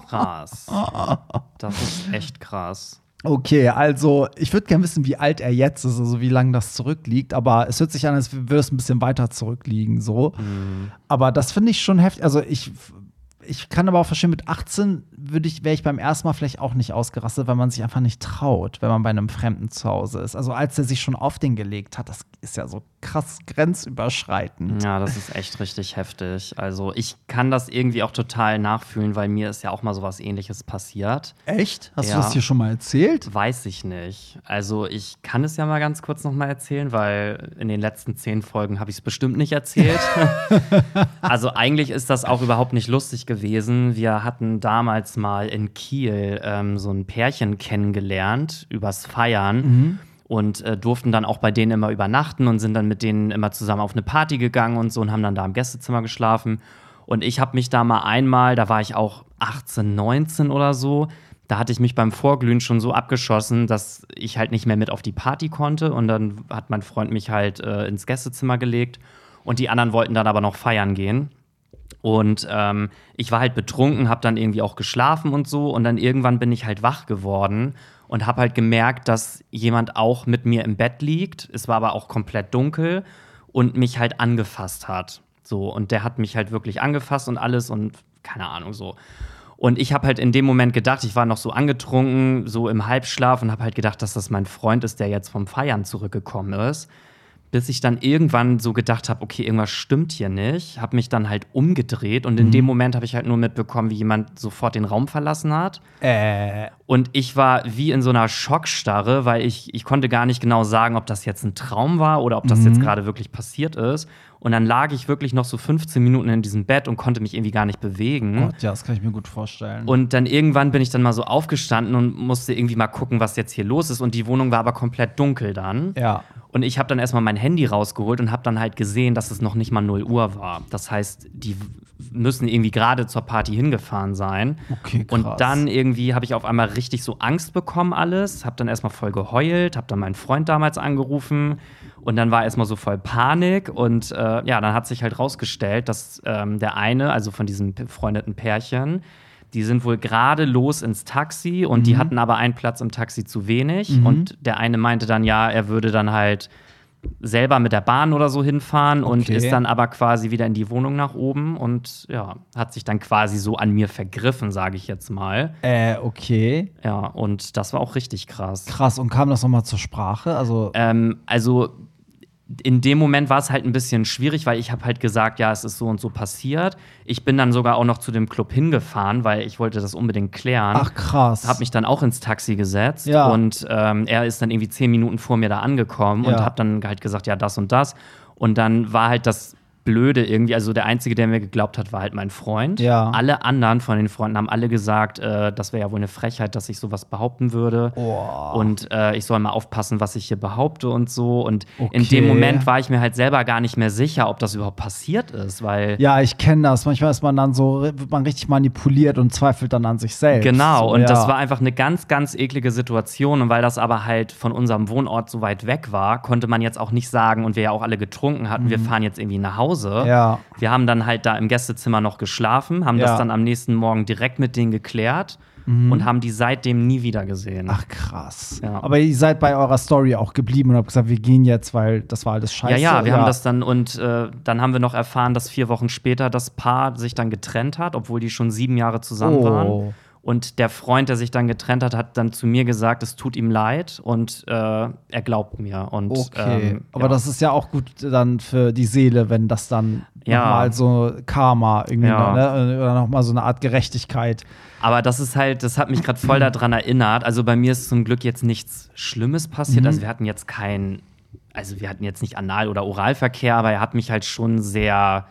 Krass. Das ist echt krass. Okay, also ich würde gerne wissen, wie alt er jetzt ist, also wie lange das zurückliegt, aber es hört sich an, als würde es ein bisschen weiter zurückliegen, so. Mhm. Aber das finde ich schon heftig. Also ich ich kann aber auch verstehen, mit 18 würde ich, wäre ich beim ersten Mal vielleicht auch nicht ausgerastet, weil man sich einfach nicht traut, wenn man bei einem Fremden zu Hause ist. Also als er sich schon auf den gelegt hat, das ist ja so krass grenzüberschreitend. Ja, das ist echt richtig heftig. Also ich kann das irgendwie auch total nachfühlen, weil mir ist ja auch mal sowas ähnliches passiert. Echt? Hast ja. du das hier schon mal erzählt? Weiß ich nicht. Also ich kann es ja mal ganz kurz noch mal erzählen, weil in den letzten zehn Folgen habe ich es bestimmt nicht erzählt. also eigentlich ist das auch überhaupt nicht lustig gewesen. Wir hatten damals mal in Kiel ähm, so ein Pärchen kennengelernt übers Feiern. Mhm und äh, durften dann auch bei denen immer übernachten und sind dann mit denen immer zusammen auf eine Party gegangen und so und haben dann da im Gästezimmer geschlafen. Und ich habe mich da mal einmal, da war ich auch 18, 19 oder so, da hatte ich mich beim Vorglühen schon so abgeschossen, dass ich halt nicht mehr mit auf die Party konnte. Und dann hat mein Freund mich halt äh, ins Gästezimmer gelegt und die anderen wollten dann aber noch feiern gehen. Und ähm, ich war halt betrunken, habe dann irgendwie auch geschlafen und so. Und dann irgendwann bin ich halt wach geworden und habe halt gemerkt, dass jemand auch mit mir im Bett liegt. Es war aber auch komplett dunkel und mich halt angefasst hat. So, und der hat mich halt wirklich angefasst und alles und keine Ahnung so. Und ich habe halt in dem Moment gedacht, ich war noch so angetrunken, so im Halbschlaf und habe halt gedacht, dass das mein Freund ist, der jetzt vom Feiern zurückgekommen ist bis ich dann irgendwann so gedacht habe, okay, irgendwas stimmt hier nicht, habe mich dann halt umgedreht und in mhm. dem Moment habe ich halt nur mitbekommen, wie jemand sofort den Raum verlassen hat. Äh. Und ich war wie in so einer Schockstarre, weil ich, ich konnte gar nicht genau sagen, ob das jetzt ein Traum war oder ob das mhm. jetzt gerade wirklich passiert ist. Und dann lag ich wirklich noch so 15 Minuten in diesem Bett und konnte mich irgendwie gar nicht bewegen. Gott, ja, das kann ich mir gut vorstellen. Und dann irgendwann bin ich dann mal so aufgestanden und musste irgendwie mal gucken, was jetzt hier los ist. Und die Wohnung war aber komplett dunkel dann. Ja. Und ich habe dann erstmal mein Handy rausgeholt und habe dann halt gesehen, dass es noch nicht mal 0 Uhr war. Das heißt, die müssen irgendwie gerade zur Party hingefahren sein. Okay, krass. Und dann irgendwie habe ich auf einmal richtig so Angst bekommen alles, habe dann erstmal voll geheult, habe dann meinen Freund damals angerufen und dann war erstmal so voll Panik und äh, ja, dann hat sich halt rausgestellt, dass ähm, der eine, also von diesem befreundeten Pärchen, die sind wohl gerade los ins Taxi und mhm. die hatten aber einen Platz im Taxi zu wenig. Mhm. Und der eine meinte dann, ja, er würde dann halt selber mit der Bahn oder so hinfahren okay. und ist dann aber quasi wieder in die Wohnung nach oben und ja, hat sich dann quasi so an mir vergriffen, sage ich jetzt mal. Äh, okay. Ja, und das war auch richtig krass. Krass, und kam das nochmal zur Sprache? Also, ähm, also in dem Moment war es halt ein bisschen schwierig, weil ich habe halt gesagt, ja, es ist so und so passiert. Ich bin dann sogar auch noch zu dem Club hingefahren, weil ich wollte das unbedingt klären. Ach krass. Habe mich dann auch ins Taxi gesetzt ja. und ähm, er ist dann irgendwie zehn Minuten vor mir da angekommen ja. und habe dann halt gesagt, ja, das und das. Und dann war halt das blöde irgendwie. Also der Einzige, der mir geglaubt hat, war halt mein Freund. Ja. Alle anderen von den Freunden haben alle gesagt, äh, das wäre ja wohl eine Frechheit, dass ich sowas behaupten würde. Oh. Und äh, ich soll mal aufpassen, was ich hier behaupte und so. Und okay. in dem Moment war ich mir halt selber gar nicht mehr sicher, ob das überhaupt passiert ist, weil. Ja, ich kenne das. Manchmal ist man dann so, wird man richtig manipuliert und zweifelt dann an sich selbst. Genau. Und ja. das war einfach eine ganz, ganz eklige Situation. Und weil das aber halt von unserem Wohnort so weit weg war, konnte man jetzt auch nicht sagen, und wir ja auch alle getrunken hatten, mhm. wir fahren jetzt irgendwie nach Hause Hause. Ja. Wir haben dann halt da im Gästezimmer noch geschlafen, haben ja. das dann am nächsten Morgen direkt mit denen geklärt mhm. und haben die seitdem nie wieder gesehen. Ach krass. Ja. Aber ihr seid bei eurer Story auch geblieben und habt gesagt, wir gehen jetzt, weil das war alles scheiße. Ja, ja, wir haben das dann und äh, dann haben wir noch erfahren, dass vier Wochen später das Paar sich dann getrennt hat, obwohl die schon sieben Jahre zusammen oh. waren. Und der Freund, der sich dann getrennt hat, hat dann zu mir gesagt, es tut ihm leid und äh, er glaubt mir. Und, Okay, ähm, aber ja. das ist ja auch gut dann für die Seele, wenn das dann Ja. nochmal so Karma irgendwie, Ja. ne? oder nochmal so eine Art Gerechtigkeit. Aber das ist halt, das hat mich gerade voll daran erinnert. Also bei mir ist zum Glück jetzt nichts Schlimmes passiert. Mhm. Also wir hatten jetzt kein, also wir hatten jetzt nicht Anal- oder Oralverkehr, aber er hat mich halt schon sehr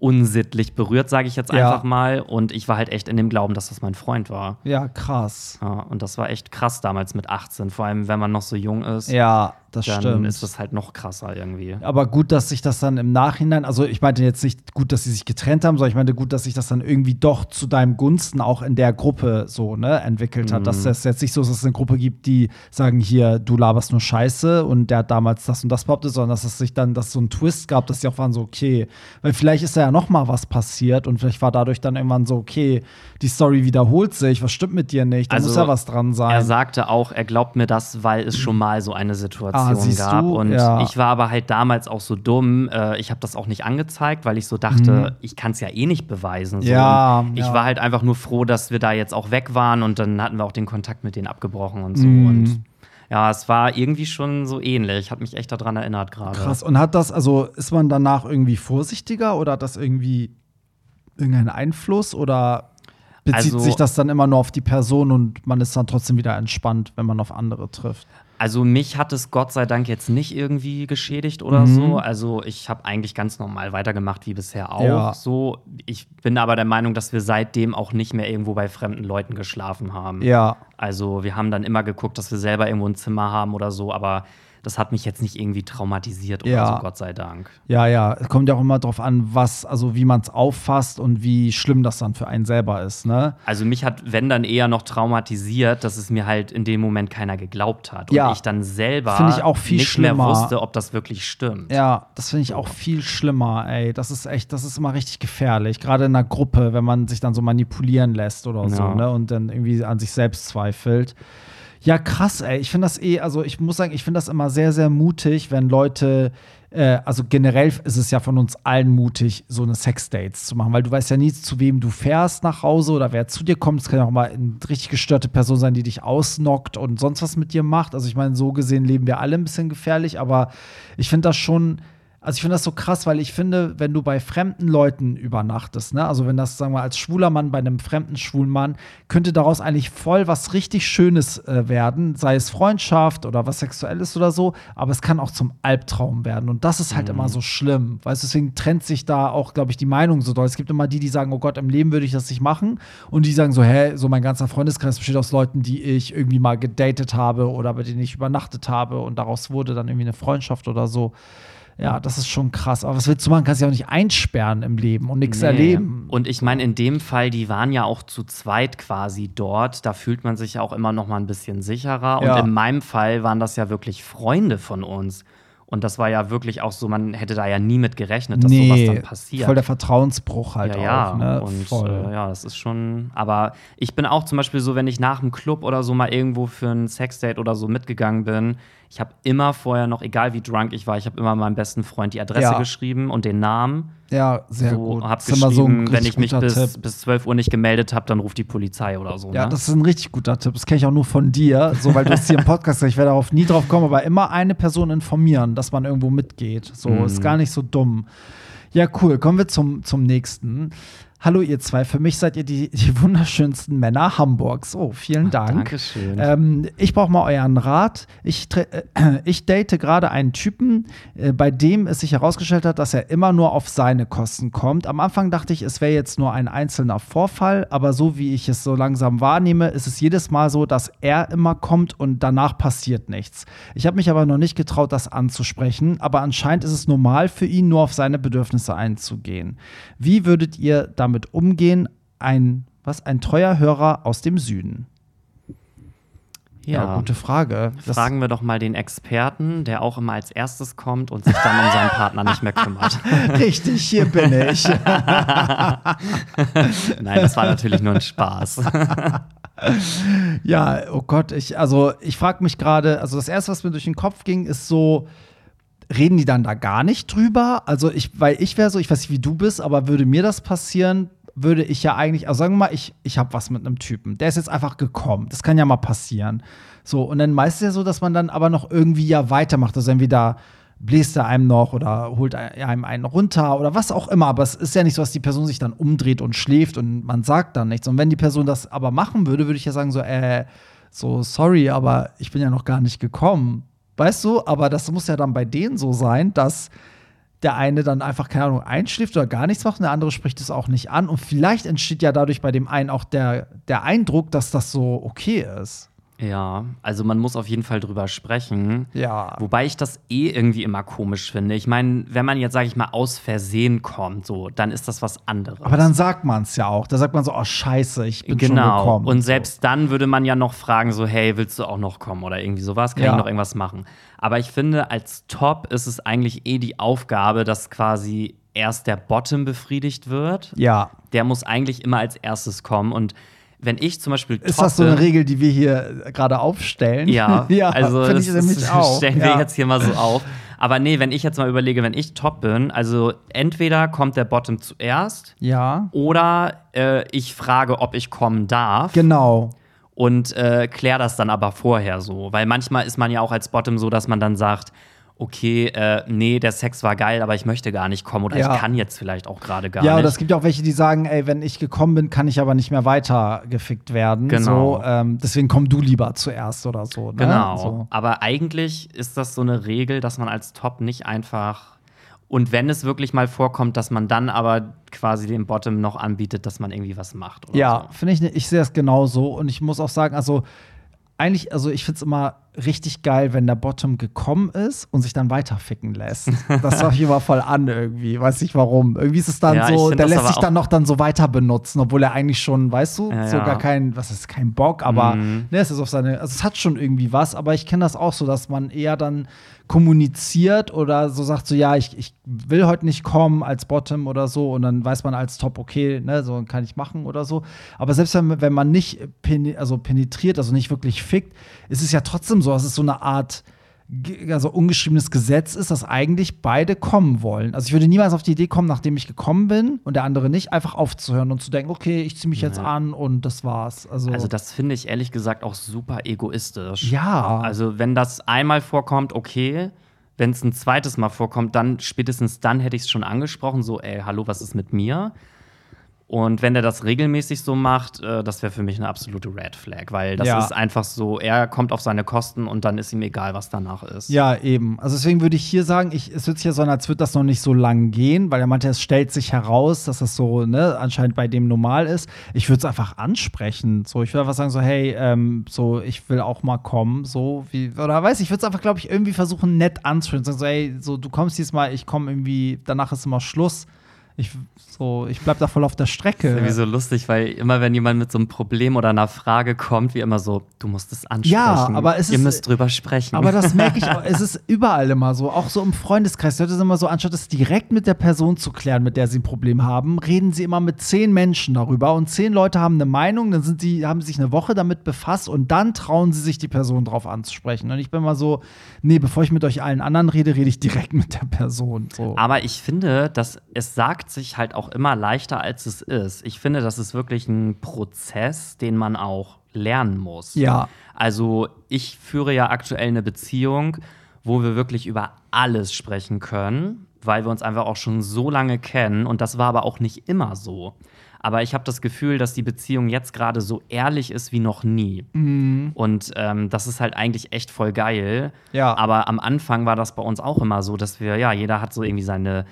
unsittlich berührt, sage ich jetzt Ja. einfach mal. Und ich war halt echt in dem Glauben, dass das mein Freund war. Ja, krass. Ja, und das war echt krass damals mit 18, vor allem wenn man noch so jung ist. Ja, das dann stimmt. ist das halt noch krasser irgendwie. Aber gut, dass sich das dann im Nachhinein, also ich meinte jetzt nicht gut, dass sie sich getrennt haben, sondern ich meinte gut, dass sich das dann irgendwie doch zu deinem Gunsten auch in der Gruppe so ne, entwickelt hat. Mhm. Dass es jetzt nicht so ist, dass es eine Gruppe gibt, die sagen, hier, du laberst nur Scheiße und der hat damals das und das behauptet, sondern dass es sich dann, dass es so einen Twist gab, dass sie auch waren so, okay, weil vielleicht ist da ja noch mal was passiert und vielleicht war dadurch dann irgendwann so, okay, die Story wiederholt sich, was stimmt mit dir nicht, da Also, muss ja was dran sein. Er sagte auch, er glaubt mir das, weil es schon mal so eine Situation Ah, siehst gab. du? Und Ja. ich war aber halt damals auch so dumm. Äh, ich habe das auch nicht angezeigt, weil ich so dachte, ich kann es ja eh nicht beweisen. So. Mhm. Ja, ich ja. war halt einfach nur froh, dass wir da jetzt auch weg waren und dann hatten wir auch den Kontakt mit denen abgebrochen und so. Mhm. Und ja, es war irgendwie schon so ähnlich. Hat mich echt daran erinnert gerade. Krass. Und hat das, also ist man danach irgendwie vorsichtiger oder hat das irgendwie irgendeinen Einfluss oder bezieht Also- sich das dann immer nur auf die Person und man ist dann trotzdem wieder entspannt, wenn man auf andere trifft? Also mich hat es Gott sei Dank jetzt nicht irgendwie geschädigt oder Mhm. so. Also ich habe eigentlich ganz normal weitergemacht wie bisher auch. Ja. So, ich bin aber der Meinung, dass wir seitdem auch nicht mehr irgendwo bei fremden Leuten geschlafen haben. Ja. Also wir haben dann immer geguckt, dass wir selber irgendwo ein Zimmer haben oder so, aber das hat mich jetzt nicht irgendwie traumatisiert oder Ja. so, Gott sei Dank. Ja, ja. Es kommt ja auch immer drauf an, was, also wie man es auffasst und wie schlimm das dann für einen selber ist, ne? Also mich hat, wenn dann eher noch traumatisiert, dass es mir halt in dem Moment keiner geglaubt hat. Ja. Und ich dann selber ich auch viel nicht schlimmer. mehr wusste, ob das wirklich stimmt. Ja, das finde ich auch viel schlimmer, ey. Das ist echt, das ist immer richtig gefährlich. Gerade in einer Gruppe, wenn man sich dann so manipulieren lässt oder so, Ja. ne? Und dann irgendwie an sich selbst zweifelt. Ja, krass, ey. Ich finde das eh, also ich muss sagen, ich finde das immer sehr, sehr mutig, wenn Leute, äh, also generell ist es ja von uns allen mutig, so eine Sexdates zu machen, weil du weißt ja nie, zu wem du fährst nach Hause oder wer zu dir kommt. Es kann ja auch mal eine richtig gestörte Person sein, die dich ausnockt und sonst was mit dir macht. Also ich meine, so gesehen leben wir alle ein bisschen gefährlich, aber ich finde das schon. Also ich finde das so krass, weil ich finde, wenn du bei fremden Leuten übernachtest, ne, also wenn das, sagen wir, als schwuler Mann bei einem fremden schwulen Mann, könnte daraus eigentlich voll was richtig Schönes äh, werden, sei es Freundschaft oder was Sexuelles oder so, aber es kann auch zum Albtraum werden und das ist halt immer so schlimm, weißt du, deswegen trennt sich da auch, glaube ich, die Meinung so doll. Es gibt immer die, die sagen, oh Gott, im Leben würde ich das nicht machen und die sagen so, hä, so mein ganzer Freundeskreis besteht aus Leuten, die ich irgendwie mal gedatet habe oder bei denen ich übernachtet habe und daraus wurde dann irgendwie eine Freundschaft oder so. Ja, das ist schon krass. Aber was willst du machen? Kannst dich auch nicht einsperren im Leben und nichts Nee. erleben. Und ich meine, in dem Fall, die waren ja auch zu zweit quasi dort. Da fühlt man sich ja auch immer noch mal ein bisschen sicherer. Ja. Und in meinem Fall waren das ja wirklich Freunde von uns. Und das war ja wirklich auch so, man hätte da ja nie mit gerechnet, dass sowas dann passiert. voll der Vertrauensbruch halt ja, ja. auch. Ne? Und voll. äh, ja, das ist schon. Aber ich bin auch zum Beispiel so, wenn ich nach dem Club oder so mal irgendwo für ein Sexdate oder so mitgegangen bin, ich habe immer vorher noch, egal wie drunk ich war, ich habe immer meinem besten Freund die Adresse Ja. geschrieben und den Namen. Ja, sehr so, gut. Hab immer so geschrieben, wenn ich mich bis, Tipp. bis 12 Uhr nicht gemeldet habe, dann ruft die Polizei oder so. Ja, ne? das ist ein richtig guter Tipp. Das kenne ich auch nur von dir, so weil du es hier im Podcast. Ich werde darauf nie drauf kommen, aber immer eine Person informieren, dass man irgendwo mitgeht. So Mhm. ist gar nicht so dumm. Ja, cool. Kommen wir zum, zum nächsten. Hallo, ihr zwei. Für mich seid ihr die, die wunderschönsten Männer Hamburgs. Oh, vielen Dank. Dankeschön. Ähm, ich brauche mal euren Rat. Ich, äh, ich date gerade einen Typen, äh, bei dem es sich herausgestellt hat, dass er immer nur auf seine Kosten kommt. Am Anfang dachte ich, es wäre jetzt nur ein einzelner Vorfall, aber so wie ich es so langsam wahrnehme, ist es jedes Mal so, dass er immer kommt und danach passiert nichts. Ich habe mich aber noch nicht getraut, das anzusprechen, aber anscheinend ist es normal für ihn, nur auf seine Bedürfnisse einzugehen. Wie würdet ihr damit umgehen? Ein, was, ein treuer Hörer aus dem Süden. Ja, gute Frage. Das- Fragen wir doch mal den Experten, der auch immer als erstes kommt und sich dann um seinen Partner nicht mehr kümmert. Richtig, hier bin ich. Nein, das war natürlich nur ein Spaß. ja, oh Gott, ich, also ich frage mich gerade, also das erste, was mir durch den Kopf ging, ist so, reden die dann da gar nicht drüber? Also ich, weil ich wäre so, ich weiß nicht, wie du bist, aber würde mir das passieren, würde ich ja eigentlich, also sagen wir mal, ich, ich habe was mit einem Typen, der ist jetzt einfach gekommen. Das kann ja mal passieren. So, und dann meist ist ja so, dass man dann aber noch irgendwie ja weitermacht. Also entweder bläst er einem noch oder holt einem einen runter oder was auch immer. Aber es ist ja nicht so, dass die Person sich dann umdreht und schläft und man sagt dann nichts. Und wenn die Person das aber machen würde, würde ich ja sagen, so, äh, so, sorry, aber ich bin ja noch gar nicht gekommen. Weißt du, aber das muss ja dann bei denen so sein, dass der eine dann einfach, keine Ahnung, einschläft oder gar nichts macht und der andere spricht es auch nicht an. Und vielleicht entsteht ja dadurch bei dem einen auch der, der Eindruck, dass das so okay ist. Ja, also man muss auf jeden Fall drüber sprechen. Ja. Wobei ich das eh irgendwie immer komisch finde. Ich meine, wenn man jetzt, sage ich mal, aus Versehen kommt, so, dann ist das was anderes. Aber dann sagt man es ja auch. Da sagt man so, oh Scheiße, ich bin genau. schon gekommen. Und selbst so. dann würde man ja noch fragen, so, hey, willst du auch noch kommen oder irgendwie sowas? Kann ja. ich noch irgendwas machen? Aber ich finde, als Top ist es eigentlich eh die Aufgabe, dass quasi erst der Bottom befriedigt wird. Ja. Der muss eigentlich immer als erstes kommen und wenn ich zum Beispiel Ist das so eine Regel, die wir hier gerade aufstellen? Ja, ja also das, ich nämlich das auch. stellen wir jetzt hier mal so auf. Aber nee, wenn ich jetzt mal überlege, wenn ich top bin, also entweder kommt der Bottom zuerst, ja. oder äh, ich frage, ob ich kommen darf. Genau. Und äh, klär das dann aber vorher so. Weil manchmal ist man ja auch als Bottom so, dass man dann sagt, okay, äh, nee, der Sex war geil, aber ich möchte gar nicht kommen oder ja. ich kann jetzt vielleicht auch gerade gar ja, nicht. Ja, es gibt ja auch welche, die sagen, ey, wenn ich gekommen bin, kann ich aber nicht mehr weiter gefickt werden. Genau. So, ähm, deswegen komm du lieber zuerst oder so. Ne? Genau. So. Aber eigentlich ist das so eine Regel, dass man als Top nicht einfach und wenn es wirklich mal vorkommt, dass man dann aber quasi dem Bottom noch anbietet, dass man irgendwie was macht. ja, so. finde ich, ich sehe das genauso. Und ich muss auch sagen, also eigentlich, also ich finde es immer richtig geil, wenn der Bottom gekommen ist und sich dann weiterficken lässt. Das darf ich immer voll an irgendwie. Weiß nicht warum. Irgendwie ist es dann Ja, so, der lässt sich dann noch dann so weiter benutzen, obwohl er eigentlich schon, weißt du, Ja, so ja. kein, was ist kein Bock, aber Mhm. ne, es ist auf seine, also es hat schon irgendwie was, aber ich kenne das auch so, dass man eher dann kommuniziert oder so sagt so, ja, ich, ich will heute nicht kommen als Bottom oder so und dann weiß man als Top, okay, ne, so kann ich machen oder so. Aber selbst wenn, wenn man nicht pen, also penetriert, also nicht wirklich fickt, ist es ja trotzdem so, es so eine Art also ungeschriebenes Gesetz ist, dass eigentlich beide kommen wollen. Also ich würde niemals auf die Idee kommen, nachdem ich gekommen bin und der andere nicht, einfach aufzuhören und zu denken, okay, ich ziehe mich jetzt Ja. an und das war's. Also, Also das finde ich ehrlich gesagt auch super egoistisch. Ja. Also wenn das einmal vorkommt, okay. Wenn es ein zweites Mal vorkommt, dann spätestens dann hätte ich es schon angesprochen, so, ey, hallo, was ist mit mir? Und wenn der das regelmäßig so macht, äh, das wäre für mich eine absolute Red Flag, weil das Ja. ist einfach so, er kommt auf seine Kosten und dann ist ihm egal, was danach ist. Ja, eben. Also deswegen würde ich hier sagen, ich, es hört sich ja so als würde das noch nicht so lang gehen, weil er meinte, es stellt sich heraus, dass das so, ne, anscheinend bei dem normal ist. Ich würde es einfach ansprechen. So, ich würde einfach sagen, so, hey, ähm, so, ich will auch mal kommen, so, wie, oder weiß ich, ich würde es einfach, glaube ich, irgendwie versuchen, nett anzusprechen. Sagen so, hey, so, du kommst diesmal, ich komme irgendwie, danach ist immer Schluss. Ich, so, ich bleib da voll auf der Strecke. Irgendwie so lustig, weil immer wenn jemand mit so einem Problem oder einer Frage kommt, wie immer so, du musst es ansprechen. Ja, aber es Ihr ist- müsst drüber sprechen. Aber das merke ich auch, es ist überall immer so, auch so im Freundeskreis. Die Leute sind immer so, anstatt es direkt mit der Person zu klären, mit der sie ein Problem haben, reden sie immer mit zehn Menschen darüber und zehn Leute haben eine Meinung, dann sind sie, haben sich eine Woche damit befasst und dann trauen sie sich, die Person drauf anzusprechen. Und ich bin mal so, nee, bevor ich mit euch allen anderen rede, rede ich direkt mit der Person. So. Aber ich finde, dass es sagt sich halt auch immer leichter, als es ist. Ich finde, das ist wirklich ein Prozess, den man auch lernen muss. Ja. Also ich führe ja aktuell eine Beziehung, wo wir wirklich über alles sprechen können, weil wir uns einfach auch schon so lange kennen. Und das war aber auch nicht immer so. Aber ich habe das Gefühl, dass die Beziehung jetzt gerade so ehrlich ist wie noch nie. Und ähm, das ist halt eigentlich echt voll geil. Ja. Aber am Anfang war das bei uns auch immer so, dass wir, ja, jeder hat so irgendwie seine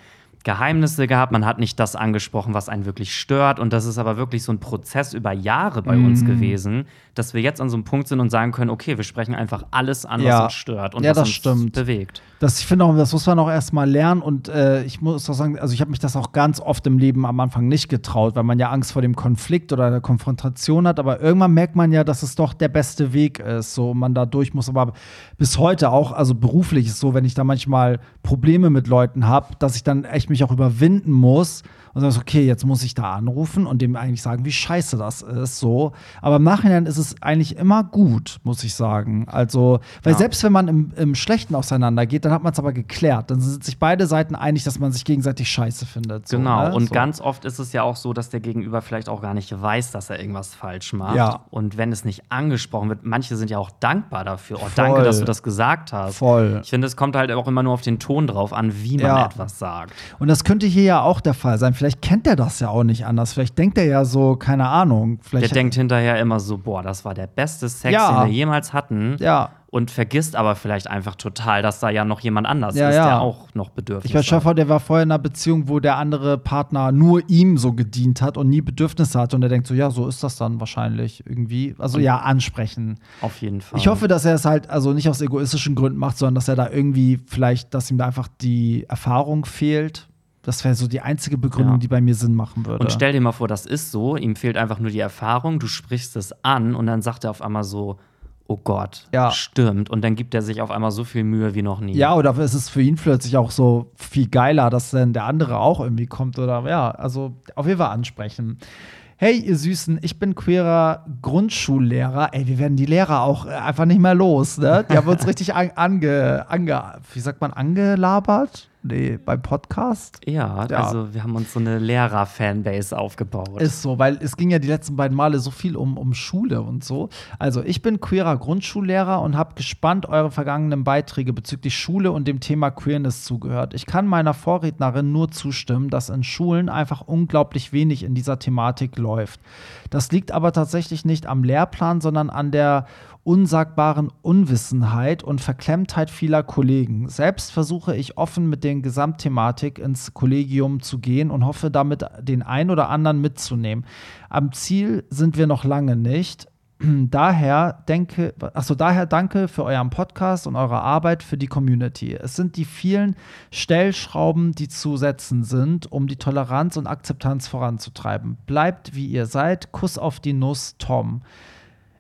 Geheimnisse gehabt. Man hat nicht das angesprochen, was einen wirklich stört. Und das ist aber wirklich so ein Prozess über Jahre bei uns Mhm. gewesen, dass wir jetzt an so einem Punkt sind und sagen können, okay, wir sprechen einfach alles an, was Ja. uns stört und Ja, was das uns stimmt. bewegt. Das, ich finde auch, das muss man auch erstmal lernen. Und äh, ich muss auch sagen, also ich habe mich das auch ganz oft im Leben am Anfang nicht getraut, weil man ja Angst vor dem Konflikt oder der Konfrontation hat. Aber irgendwann merkt man ja, dass es doch der beste Weg ist, so man da durch muss. Aber bis heute auch, also beruflich ist so, wenn ich da manchmal Probleme mit Leuten habe, dass ich dann echt mich auch überwinden muss und sagst, okay, jetzt muss ich da anrufen und dem eigentlich sagen, wie scheiße das ist, so. Aber im Nachhinein ist es eigentlich immer gut, muss ich sagen. Also, weil Ja. selbst wenn man im, im Schlechten auseinandergeht, dann hat man es aber geklärt. Dann sind sich beide Seiten einig, dass man sich gegenseitig scheiße findet. So, Genau, ne? und so. ganz oft ist es ja auch so, dass der Gegenüber vielleicht auch gar nicht weiß, dass er irgendwas falsch macht. Ja. Und wenn es nicht angesprochen wird, manche sind ja auch dankbar dafür. Oh, Voll. danke, dass du das gesagt hast. Voll. Ich finde, es kommt halt auch immer nur auf den Ton drauf an, wie man Ja. etwas sagt. Und das könnte hier ja auch der Fall sein. Vielleicht kennt er das ja auch nicht anders. Vielleicht denkt er ja so, keine Ahnung. Der Vielleicht denkt hinterher immer so, boah, das war der beste Sex, Ja. den wir jemals hatten. Ja. Und vergisst aber vielleicht einfach total, dass da ja noch jemand anders Ja, ist, ja. der auch noch bedürftig Ich weiß, hat. Schaffer, der war vorher in einer Beziehung, wo der andere Partner nur ihm so gedient hat und nie Bedürfnisse hatte. Und er denkt so, ja, so ist das dann wahrscheinlich irgendwie. Also ja, ansprechen. Auf jeden Fall. Ich hoffe, dass er es halt also nicht aus egoistischen Gründen macht, sondern dass er da irgendwie vielleicht, dass ihm da einfach die Erfahrung fehlt. Das wäre so die einzige Begründung, Ja. die bei mir Sinn machen würde. Und stell dir mal vor, das ist so, ihm fehlt einfach nur die Erfahrung, du sprichst es an und dann sagt er auf einmal so, oh Gott, Ja. stimmt. Und dann gibt er sich auf einmal so viel Mühe wie noch nie. Ja, oder ist es für ihn plötzlich auch so viel geiler, dass dann der andere auch irgendwie kommt oder ja, also auf jeden Fall ansprechen. Hey, ihr Süßen, ich bin queerer Grundschullehrer. Ey, wir werden die Lehrer auch äh, einfach nicht mehr los, ne? Die haben uns richtig an, ange, ange, wie sagt man, angelabert? Nee, beim Podcast. Ja, Ja. also wir haben uns so eine Lehrer-Fanbase aufgebaut. Ist so, weil es ging ja die letzten beiden Male so viel um, um Schule und so. Also ich bin queerer Grundschullehrer und habe gespannt eure vergangenen Beiträge bezüglich Schule und dem Thema Queerness zugehört. Ich kann meiner Vorrednerin nur zustimmen, dass in Schulen einfach unglaublich wenig in dieser Thematik läuft. Das liegt aber tatsächlich nicht am Lehrplan, sondern an der unsagbaren Unwissenheit und Verklemmtheit vieler Kollegen. Selbst versuche ich offen mit der Gesamtthematik ins Kollegium zu gehen und hoffe damit den ein oder anderen mitzunehmen. Am Ziel sind wir noch lange nicht. Daher denke, achso, daher danke für euren Podcast und eure Arbeit für die Community. Es sind die vielen Stellschrauben, die zu setzen sind, um die Toleranz und Akzeptanz voranzutreiben. Bleibt wie ihr seid. Kuss auf die Nuss, Tom.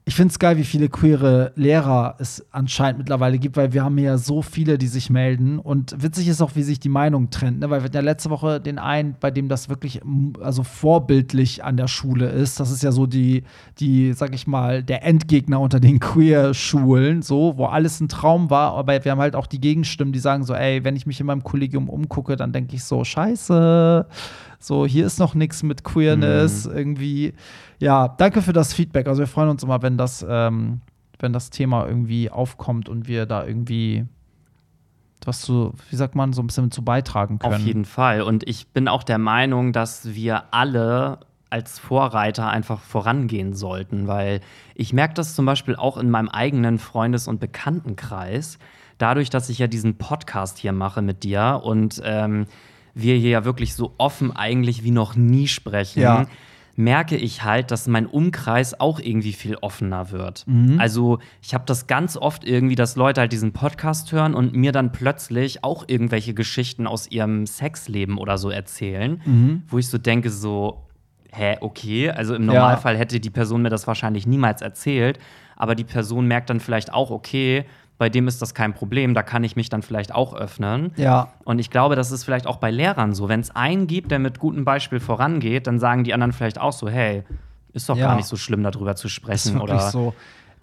Ich finde es geil, wie viele queere Lehrer es anscheinend mittlerweile gibt, weil wir haben ja so viele, die sich melden. Und witzig ist auch, wie sich die Meinung trennt, ne? weil wir hatten ja letzte Woche den einen, bei dem das wirklich mm, also vorbildlich an der Schule ist. Das ist ja so die, die, sag ich mal, der Endgegner unter den Queer-Schulen, so, wo alles ein Traum war. Aber wir haben halt auch die Gegenstimmen, die sagen so, ey, wenn ich mich in meinem Kollegium umgucke, dann denke ich so, scheiße. So, hier ist noch nichts mit Queerness irgendwie. Ja, danke für das Feedback. Also wir freuen uns immer, wenn das, ähm, wenn das Thema irgendwie aufkommt und wir da irgendwie was zu, wie sagt man, so ein bisschen zu beitragen können. Auf jeden Fall. Und ich bin auch der Meinung, dass wir alle als Vorreiter einfach vorangehen sollten, weil ich merke das zum Beispiel auch in meinem eigenen Freundes- und Bekanntenkreis, dadurch, dass ich ja diesen Podcast hier mache mit dir und ähm, wir hier ja wirklich so offen eigentlich wie noch nie sprechen. Ja. merke ich halt, dass mein Umkreis auch irgendwie viel offener wird. Mhm. Also ich habe das ganz oft irgendwie, dass Leute halt diesen Podcast hören und mir dann plötzlich auch irgendwelche Geschichten aus ihrem Sexleben oder so erzählen, Mhm. wo ich so denke, so, hä, okay, also im Ja. Normalfall hätte die Person mir das wahrscheinlich niemals erzählt, aber die Person merkt dann vielleicht auch, okay, bei dem ist das kein Problem, da kann ich mich dann vielleicht auch öffnen. Ja, Und ich glaube, das ist vielleicht auch bei Lehrern so. Wenn es einen gibt, der mit gutem Beispiel vorangeht, dann sagen die anderen vielleicht auch so, hey, ist doch Ja. gar nicht so schlimm, darüber zu ist sprechen. wirklich Oder so.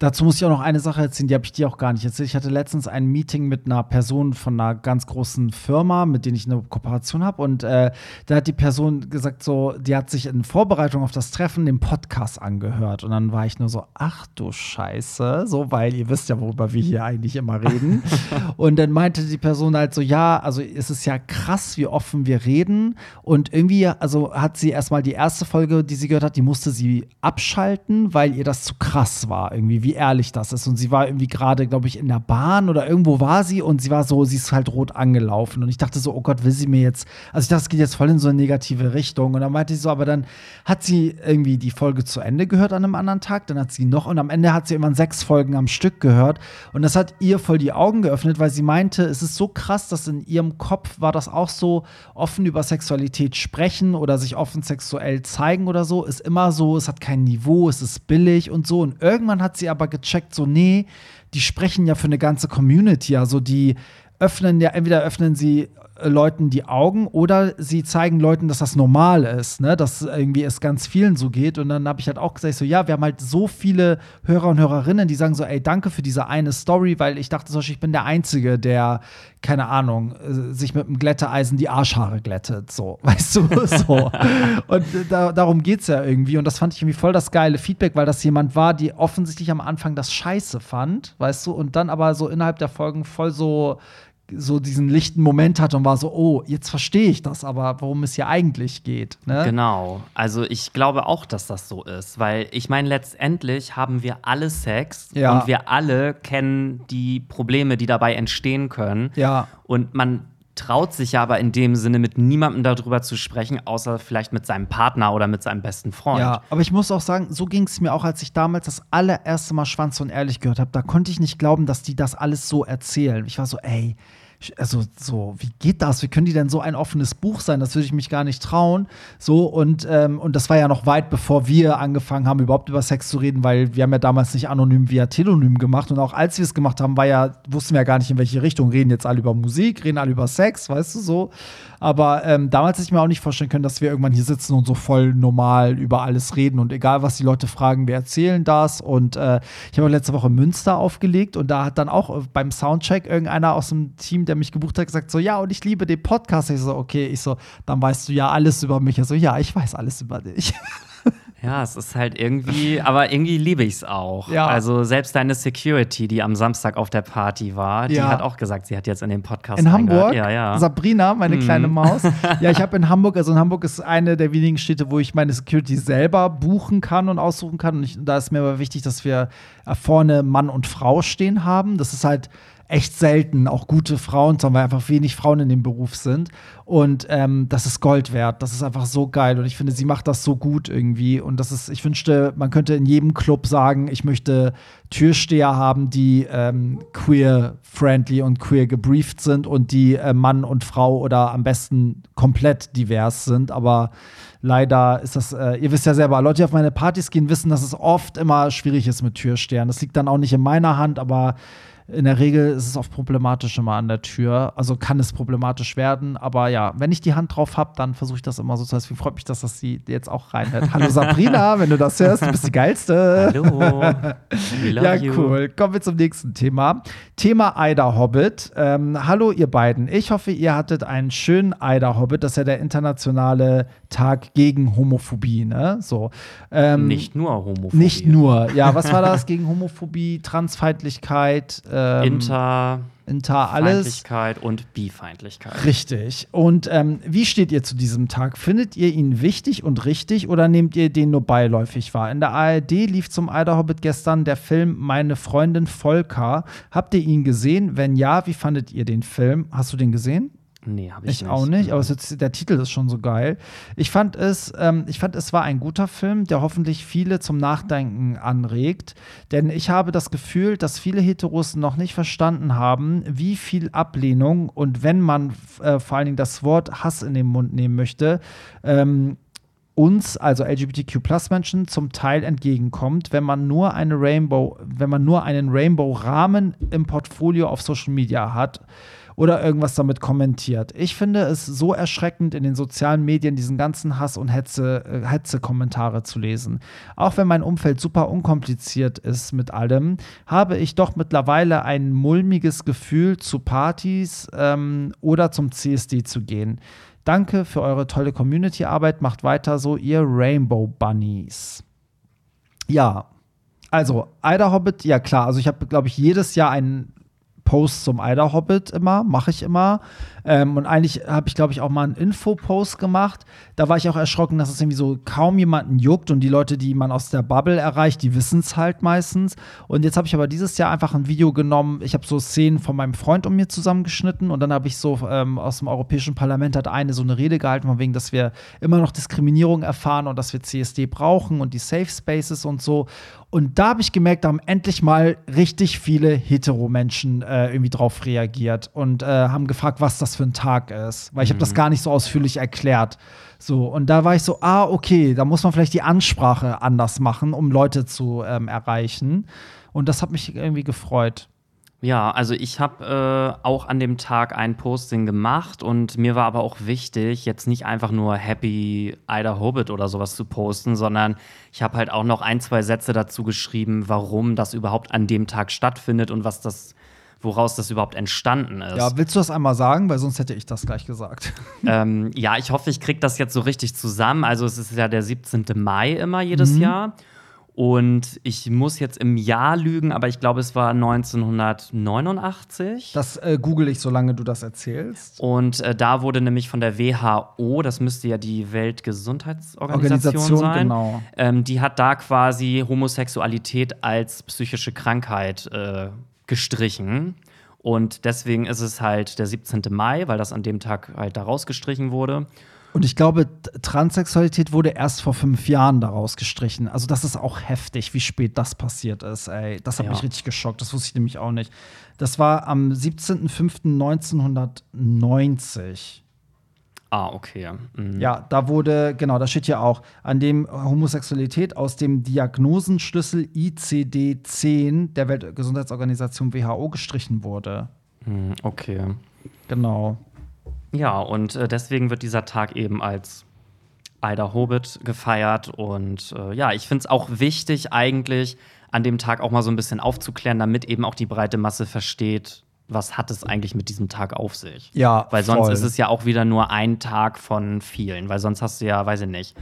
Dazu muss ich auch noch eine Sache erzählen, die habe ich dir auch gar nicht erzählt. Ich hatte letztens ein Meeting mit einer Person von einer ganz großen Firma, mit denen ich eine Kooperation habe. Und äh, da hat die Person gesagt, so, die hat sich in Vorbereitung auf das Treffen den Podcast angehört. Und dann war ich nur so, ach du Scheiße, so, weil ihr wisst ja, worüber wir hier eigentlich immer reden. und dann meinte die Person halt so, ja, also es ist ja krass, wie offen wir reden. Und irgendwie, also hat sie erstmal die erste Folge, die sie gehört hat, die musste sie abschalten, weil ihr das zu krass war, irgendwie, wie ehrlich das ist. Und sie war irgendwie gerade, glaube ich, in der Bahn oder irgendwo war sie und sie war so, sie ist halt rot angelaufen. Und ich dachte so, oh Gott, will sie mir jetzt, also ich dachte, es geht jetzt voll in so eine negative Richtung. Und dann meinte sie so, aber dann hat sie irgendwie die Folge zu Ende gehört an einem anderen Tag, dann hat sie noch und am Ende hat sie irgendwann sechs Folgen am Stück gehört. Und das hat ihr voll die Augen geöffnet, weil sie meinte, es ist so krass, dass in ihrem Kopf war das auch so, offen über Sexualität sprechen oder sich offen sexuell zeigen oder so, ist immer so, es hat kein Niveau, es ist billig und so. Und irgendwann hat sie aber gecheckt, so, nee, die sprechen ja für eine ganze Community. Also die öffnen ja, entweder öffnen sie Leuten die Augen oder sie zeigen Leuten, dass das normal ist, ne? dass irgendwie es ganz vielen so geht. Und dann habe ich halt auch gesagt, so ja, wir haben halt so viele Hörer und Hörerinnen, die sagen so, ey, danke für diese eine Story, weil ich dachte ich bin der Einzige, der, keine Ahnung, äh, sich mit einem Glätteeisen die Arschhaare glättet, so, weißt du, so. und da, darum geht's ja irgendwie. Und das fand ich irgendwie voll das geile Feedback, weil das jemand war, die offensichtlich am Anfang das scheiße fand, weißt du, und dann aber so innerhalb der Folgen voll so so diesen lichten Moment hatte und war so, oh, jetzt verstehe ich das, aber worum es hier eigentlich geht. Ne? Genau. Also ich glaube auch, dass das so ist, weil ich meine, letztendlich haben wir alle Sex Ja. und wir alle kennen die Probleme, die dabei entstehen können. Ja. Und man traut sich ja aber in dem Sinne mit niemandem darüber zu sprechen, außer vielleicht mit seinem Partner oder mit seinem besten Freund. Ja, aber ich muss auch sagen, so ging es mir auch, als ich damals das allererste Mal Schwanz und ehrlich gehört habe. Da konnte ich nicht glauben, dass die das alles so erzählen. Ich war so, ey, also so, wie geht das? Wie können die denn so ein offenes Buch sein? Das würde ich mich gar nicht trauen. So, und, ähm, und das war ja noch weit bevor wir angefangen haben, überhaupt über Sex zu reden, weil wir haben ja damals nicht anonym via Telonym gemacht. Und auch als wir es gemacht haben, war ja, wussten wir ja gar nicht, in welche Richtung. Reden jetzt alle über Musik, reden alle über Sex, weißt du so. Aber ähm, damals hätte ich mir auch nicht vorstellen können, dass wir irgendwann hier sitzen und so voll normal über alles reden. Und egal, was die Leute fragen, wir erzählen das. Und äh, ich habe letzte Woche Münster aufgelegt und da hat dann auch äh, beim Soundcheck irgendeiner aus dem Team, der mich gebucht hat, gesagt: So, ja, und ich liebe den Podcast. Ich so, okay, ich so, dann weißt du ja alles über mich. Er so, ja, ich weiß alles über dich. Ja, es ist halt irgendwie, aber irgendwie liebe ich es auch. Ja. Also selbst deine Security, die am Samstag auf der Party war, die Ja. hat auch gesagt, sie hat jetzt in den Podcast In. Hamburg, Ja, ja. Sabrina, meine Mhm. kleine Maus. Ja, ich habe in Hamburg, also in Hamburg ist eine der wenigen Städte, wo ich meine Security selber buchen kann und aussuchen kann. Und ich, da ist mir aber wichtig, dass wir vorne Mann und Frau stehen haben. Das ist halt echt selten, auch gute Frauen, sondern weil einfach wenig Frauen in dem Beruf sind. Und ähm, das ist Gold wert. Das ist einfach so geil. Und ich finde, sie macht das so gut irgendwie. Und das ist, ich wünschte, man könnte in jedem Club sagen, ich möchte Türsteher haben, die ähm, queer-friendly und queer gebrieft sind und die äh, Mann und Frau oder am besten komplett divers sind. Aber leider ist das, äh, ihr wisst ja selber, Leute, die auf meine Partys gehen, wissen, dass es oft immer schwierig ist mit Türstehern. Das liegt dann auch nicht in meiner Hand, aber in der Regel ist es oft problematisch immer an der Tür. Also kann es problematisch werden. Aber ja, wenn ich die Hand drauf habe, dann versuche ich das immer so zu Deswegen freut mich, dass das sie jetzt auch reinhört. Hallo Sabrina, wenn du das hörst, du bist die Geilste. Hallo. Ja, you. cool. Kommen wir zum nächsten Thema. Thema Eider Hobbit. Ähm, hallo, ihr beiden. Ich hoffe, ihr hattet einen schönen Eider Hobbit. Das ist ja der internationale Tag gegen Homophobie, ne? So. Ähm, Nicht nur Homophobie. Nicht nur. Ja, was war das gegen Homophobie, Transfeindlichkeit, ähm, Inter, Inter, alles? Feindlichkeit und Bifeindlichkeit. Richtig. Und ähm, wie steht ihr zu diesem Tag? Findet ihr ihn wichtig und richtig oder nehmt ihr den nur beiläufig wahr? In der ARD lief zum Eider Hobbit gestern der Film Meine Freundin Volker. Habt ihr ihn gesehen? Wenn ja, wie fandet ihr den Film? Hast du den gesehen? Nee, habe ich, Ich nicht. auch nicht, aber ist, der Titel ist schon so geil. Ich fand es, ähm, ich fand, es war ein guter Film, der hoffentlich viele zum Nachdenken anregt. Denn ich habe das Gefühl, dass viele Heteros noch nicht verstanden haben, wie viel Ablehnung und wenn man äh, vor allen Dingen das Wort Hass in den Mund nehmen möchte, ähm, uns, also LGBTQ-Plus-Menschen, zum Teil entgegenkommt, wenn man nur eine Rainbow, wenn man nur einen Rainbow-Rahmen im Portfolio auf Social Media hat oder irgendwas damit kommentiert. Ich finde es so erschreckend, in den sozialen Medien diesen ganzen Hass und Hetze, äh, Hetze-Kommentare zu lesen. Auch wenn mein Umfeld super unkompliziert ist mit allem, habe ich doch mittlerweile ein mulmiges Gefühl, zu Partys ähm, oder zum CSD zu gehen. Danke für eure tolle Community-Arbeit. Macht weiter so, ihr Rainbow Bunnies. Ja, also Eider Hobbit, ja klar. Also ich habe, glaube ich, jedes Jahr einen Post zum Eider Hobbit immer, mache ich immer. Ähm, und eigentlich habe ich, glaube ich, auch mal einen Info-Post gemacht. Da war ich auch erschrocken, dass es irgendwie so kaum jemanden juckt und die Leute, die man aus der Bubble erreicht, die wissen es halt meistens. Und jetzt habe ich aber dieses Jahr einfach ein Video genommen. Ich habe so Szenen von meinem Freund und mir zusammengeschnitten und dann habe ich so ähm, aus dem Europäischen Parlament hat eine so eine Rede gehalten, von wegen, dass wir immer noch Diskriminierung erfahren und dass wir CSD brauchen und die Safe Spaces und so. Und da habe ich gemerkt, da haben endlich mal richtig viele Hetero-Menschen äh, irgendwie drauf reagiert und äh, haben gefragt, was das für ein Tag ist. Weil ich habe das gar nicht so ausführlich erklärt. So, und da war ich so, ah, okay, da muss man vielleicht die Ansprache anders machen, um Leute zu ähm, erreichen. Und das hat mich irgendwie gefreut. Ja, also ich habe äh, auch an dem Tag ein Posting gemacht und mir war aber auch wichtig, jetzt nicht einfach nur Happy Ida Hobbit oder sowas zu posten, sondern ich habe halt auch noch ein, zwei Sätze dazu geschrieben, warum das überhaupt an dem Tag stattfindet und was das, woraus das überhaupt entstanden ist. Ja, willst du das einmal sagen? Weil sonst hätte ich das gleich gesagt. ähm, ja, ich hoffe, ich kriege das jetzt so richtig zusammen. Also es ist ja der 17. Mai immer jedes Mhm. Jahr. Und ich muss jetzt im Jahr lügen, aber ich glaube, es war 1989. Das äh, google ich, solange du das erzählst. Und äh, da wurde nämlich von der WHO, das müsste ja die Weltgesundheitsorganisation Organisation, sein, genau. ähm, die hat da quasi Homosexualität als psychische Krankheit äh, gestrichen. Und deswegen ist es halt der 17. Mai, weil das an dem Tag halt da rausgestrichen wurde. Und ich glaube, Transsexualität wurde erst vor fünf Jahren daraus gestrichen. Also, das ist auch heftig, wie spät das passiert ist. Ey, das hat Ja. mich richtig geschockt. Das wusste ich nämlich auch nicht. Das war am 17.05.1990. Ah, okay. Mhm. Ja, da wurde, genau, da steht ja auch, an dem Homosexualität aus dem Diagnosenschlüssel ICD-10 der Weltgesundheitsorganisation WHO gestrichen wurde. Mhm, Okay. Genau. Ja, und äh, deswegen wird dieser Tag eben als Ida Hobbit gefeiert. Und äh, ja, ich finde es auch wichtig, eigentlich an dem Tag auch mal so ein bisschen aufzuklären, damit eben auch die breite Masse versteht, was hat es eigentlich mit diesem Tag auf sich. Ja, Weil sonst voll. ist es ja auch wieder nur ein Tag von vielen. Weil sonst hast du ja, weiß ich nicht,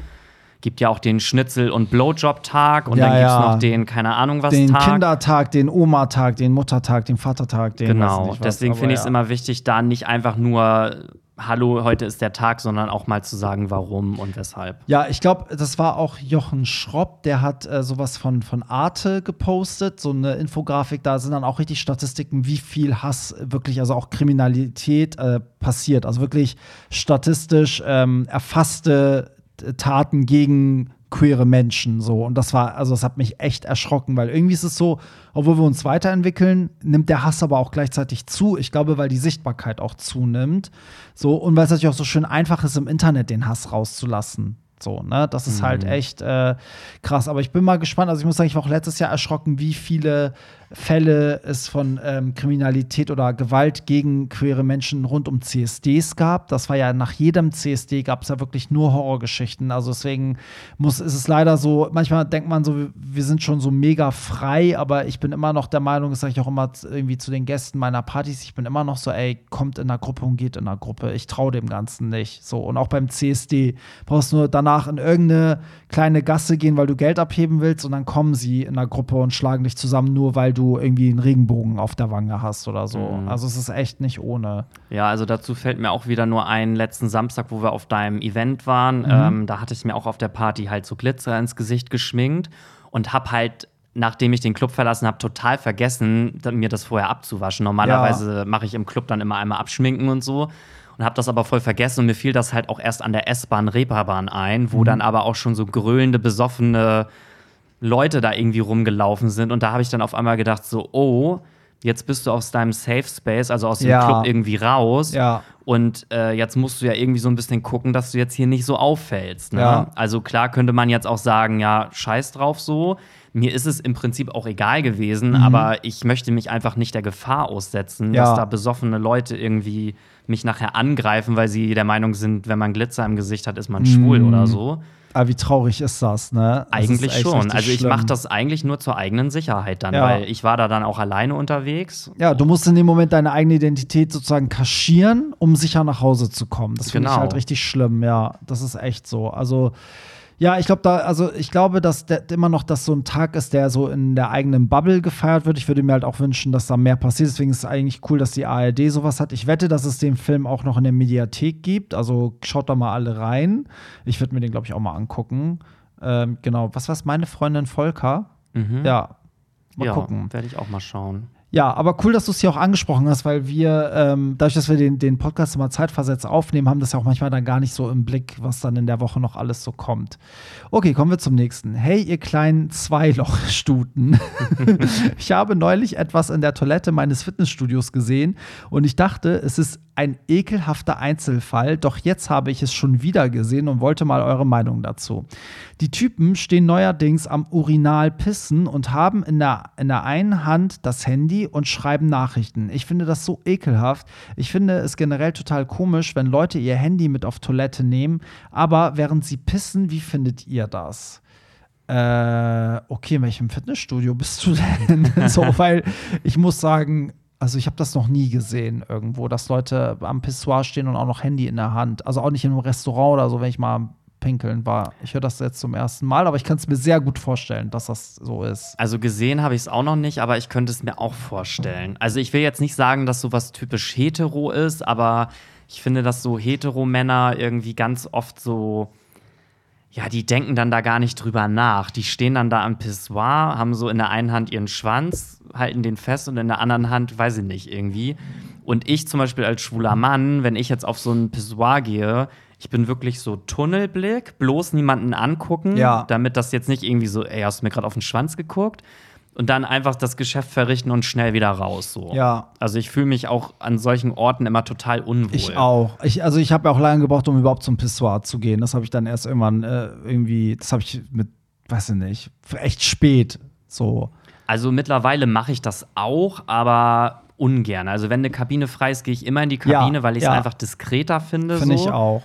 gibt ja auch den Schnitzel- und Blowjob-Tag und Ja, dann gibt es ja. noch den, keine Ahnung was, Den Tag. Kindertag, den Oma-Tag, den Muttertag, den Vatertag, den Genau, deswegen finde ich es ja. immer wichtig, da nicht einfach nur Hallo, heute ist der Tag, sondern auch mal zu sagen, warum und weshalb. Ja, ich glaube, das war auch Jochen Schropp, der hat äh, sowas von, von Arte gepostet, so eine Infografik, da sind dann auch richtig Statistiken, wie viel Hass wirklich, also auch Kriminalität äh, passiert. Also wirklich statistisch ähm, erfasste Taten gegen queere Menschen so und das war also das hat mich echt erschrocken, weil irgendwie ist es so, obwohl wir uns weiterentwickeln, nimmt der Hass aber auch gleichzeitig zu. Ich glaube, weil die Sichtbarkeit auch zunimmt. So und weil es natürlich auch so schön einfach ist im Internet den Hass rauszulassen. So, ne? Das ist halt echt äh, krass. Aber ich bin mal gespannt. Also, ich muss sagen, ich war auch letztes Jahr erschrocken, wie viele Fälle es von ähm, Kriminalität oder Gewalt gegen queere Menschen rund um CSDs gab. Das war ja nach jedem CSD gab es ja wirklich nur Horrorgeschichten. Also deswegen muss, ist es leider so, manchmal denkt man so, wir sind schon so mega frei, aber ich bin immer noch der Meinung, das sage ich auch immer irgendwie zu den Gästen meiner Partys, ich bin immer noch so, ey, kommt in einer Gruppe und geht in einer Gruppe. Ich traue dem Ganzen nicht. So, und auch beim CSD brauchst du nur danach in irgendeine kleine Gasse gehen, weil du Geld abheben willst und dann kommen sie in einer Gruppe und schlagen dich zusammen, nur weil du irgendwie einen Regenbogen auf der Wange hast oder so. Mhm. Also es ist echt nicht ohne. Ja, also dazu fällt mir auch wieder nur ein letzten Samstag, wo wir auf deinem Event waren. Mhm. Ähm, da hatte ich mir auch auf der Party halt so Glitzer ins Gesicht geschminkt und hab halt, nachdem ich den Club verlassen habe, total vergessen, mir das vorher abzuwaschen. Normalerweise mache ich im Club dann immer einmal abschminken und so. Und habe das aber voll vergessen und mir fiel das halt auch erst an der S-Bahn, Reeperbahn ein, Mhm. wo dann aber auch schon so grölende, besoffene Leute da irgendwie rumgelaufen sind. Und da habe ich dann auf einmal gedacht, so, oh, jetzt bist du aus deinem Safe Space, also aus dem Ja. Club irgendwie raus. Ja. Und äh, jetzt musst du ja irgendwie so ein bisschen gucken, dass du jetzt hier nicht so auffällst. Ne? Ja. Also klar könnte man jetzt auch sagen, ja, scheiß drauf so. Mir ist es im Prinzip auch egal gewesen, aber ich möchte mich einfach nicht der Gefahr aussetzen, Mhm. Dass da besoffene Leute irgendwie mich nachher angreifen, weil sie der Meinung sind, wenn man Glitzer im Gesicht hat, ist man schwul Mhm. oder so. Aber wie traurig ist das, ne? Das Eigentlich schon. Also ich mache das eigentlich nur zur eigenen Sicherheit dann, Ja. weil ich war da dann auch alleine unterwegs. Ja, du musst in dem Moment deine eigene Identität sozusagen kaschieren, um sicher nach Hause zu kommen. Das finde ich Genau. halt richtig schlimm, ja. Das ist echt so. Also, ja, ich glaube, da, also ich glaube, dass der, immer noch das so ein Tag ist, der so in der eigenen Bubble gefeiert wird. Ich würde mir halt auch wünschen, dass da mehr passiert. Deswegen ist es eigentlich cool, dass die ARD sowas hat. Ich wette, dass es den Film auch noch in der Mediathek gibt. Also schaut da mal alle rein. Ich würde mir den, glaube ich, auch mal angucken. Ähm, genau. Was war's? Meine Freundin Volker? Mhm. Ja. Mal ja, gucken. werde ich auch mal schauen. Ja, aber cool, dass du es hier auch angesprochen hast, weil wir, ähm, dadurch, dass wir den, den Podcast immer zeitversetzt aufnehmen, haben das ja auch manchmal dann gar nicht so im Blick, was dann in der Woche noch alles so kommt. Okay, kommen wir zum nächsten. Hey, ihr kleinen Zweilochstuten. ich habe neulich etwas in der Toilette meines Fitnessstudios gesehen und ich dachte, es ist ein ekelhafter Einzelfall, doch jetzt habe ich es schon wieder gesehen und wollte mal eure Meinung dazu. Die Typen stehen neuerdings am Urinal pissen und haben in der, in der einen Hand das Handy und schreiben Nachrichten. Ich finde das so ekelhaft. Ich finde es generell total komisch, wenn Leute ihr Handy mit auf Toilette nehmen, aber während sie pissen, wie findet ihr das? Äh, okay, in welchem Fitnessstudio bist du denn? so, weil ich muss sagen, also ich habe das noch nie gesehen irgendwo, dass Leute am Pissoir stehen und auch noch Handy in der Hand. Also auch nicht in einem Restaurant oder so, wenn ich mal pinkeln war. Ich höre das jetzt zum ersten Mal, aber ich kann es mir sehr gut vorstellen, dass das so ist. Also gesehen habe ich es auch noch nicht, aber ich könnte es mir auch vorstellen. Also ich will jetzt nicht sagen, dass sowas typisch hetero ist, aber ich finde, dass so hetero Männer irgendwie ganz oft so ja, die denken dann da gar nicht drüber nach. Die stehen dann da am Pissoir, haben so in der einen Hand ihren Schwanz, halten den fest und in der anderen Hand, weiß ich nicht, irgendwie. Und ich zum Beispiel als schwuler Mann, wenn ich jetzt auf so ein Pissoir gehe, ich bin wirklich so Tunnelblick, bloß niemanden angucken, ja. damit das jetzt nicht irgendwie so, ey, hast du mir gerade auf den Schwanz geguckt? Und dann einfach das Geschäft verrichten und schnell wieder raus. So. Ja. Also ich fühle mich auch an solchen Orten immer total unwohl. Ich auch. Ich, also ich habe ja auch lange gebraucht, um überhaupt zum Pissoir zu gehen. Das habe ich dann erst irgendwann äh, irgendwie, das habe ich mit, weiß ich nicht, echt spät so. Also mittlerweile mache ich das auch, aber ungern. Also wenn eine Kabine frei ist, gehe ich immer in die Kabine, Ja, weil ich es ja. einfach diskreter finde. Finde so. ich auch.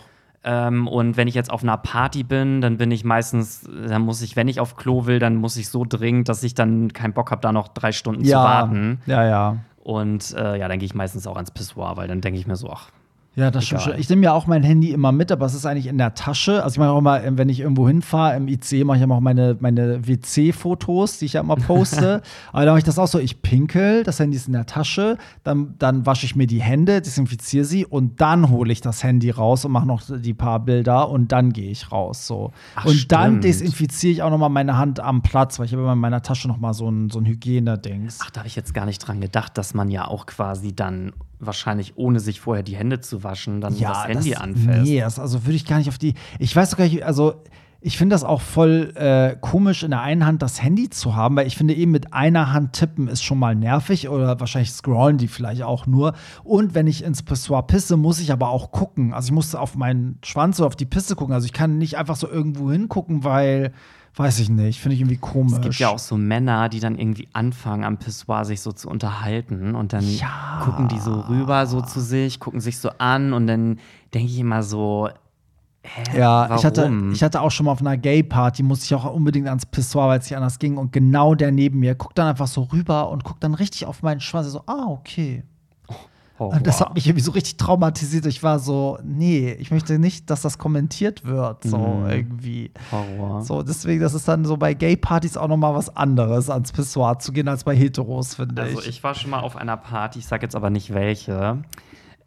Ähm, und wenn ich jetzt auf einer Party bin, dann bin ich meistens, dann muss ich, wenn ich auf Klo will, dann muss ich so dringend, dass ich dann keinen Bock habe, da noch drei Stunden zu Ja, warten. ja, ja. Und äh, ja, dann gehe ich meistens auch ans Pissoir, weil dann denke ich mir so, ach, Ja, das stimmt schon. Ich nehme ja auch mein Handy immer mit, aber es ist eigentlich in der Tasche. Also ich mache auch immer, ähm, wenn ich irgendwo hinfahre, im IC mache ich immer auch meine, meine WC-Fotos, die ich ja immer poste. aber da mache ich das auch so, ich pinkel, das Handy ist in der Tasche, dann, dann wasche ich mir die Hände, desinfiziere sie und dann hole ich das Handy raus und mache noch die paar Bilder und dann gehe ich raus. So. Ach, und dann stimmt. desinfiziere ich auch noch mal meine Hand am Platz, weil ich habe immer in meiner Tasche noch mal so ein, so ein Hygienedings. Ach, da habe ich jetzt gar nicht dran gedacht, dass man ja auch quasi dann wahrscheinlich, ohne sich vorher die Hände zu waschen, dann das Handy anfasst. Nee, das, also würde ich gar nicht auf die. Ich weiß doch gar nicht, also ich finde das auch voll äh, komisch, in der einen Hand das Handy zu haben, weil ich finde eben mit einer Hand tippen ist schon mal nervig oder wahrscheinlich scrollen die vielleicht auch nur. Und wenn ich ins Pissoir pisse, muss ich aber auch gucken. Also ich muss auf meinen Schwanz oder auf die Pisse gucken. Also ich kann nicht einfach so irgendwo hingucken, weil, weiß ich nicht, finde ich irgendwie komisch. Es gibt ja auch so Männer, die dann irgendwie anfangen, am Pissoir sich so zu unterhalten und dann Ja. gucken die so rüber so zu sich, gucken sich so an und dann denke ich immer so, hä, Ja, warum? ich hatte, ich hatte auch schon mal auf einer Gay-Party, musste ich auch unbedingt ans Pissoir, weil es nicht anders ging. Und genau der neben mir guckt dann einfach so rüber und guckt dann richtig auf meinen Schwanz. So, ah, okay. Horror. Und das hat mich irgendwie so richtig traumatisiert. Ich war so, nee, ich möchte nicht, dass das kommentiert wird. So Mhm. irgendwie. Horror. So, deswegen, das ist dann so bei Gay-Partys auch noch mal was anderes, ans Pissoir zu gehen, als bei Heteros, finde Also ich. ich war schon mal auf einer Party, ich sage jetzt aber nicht welche.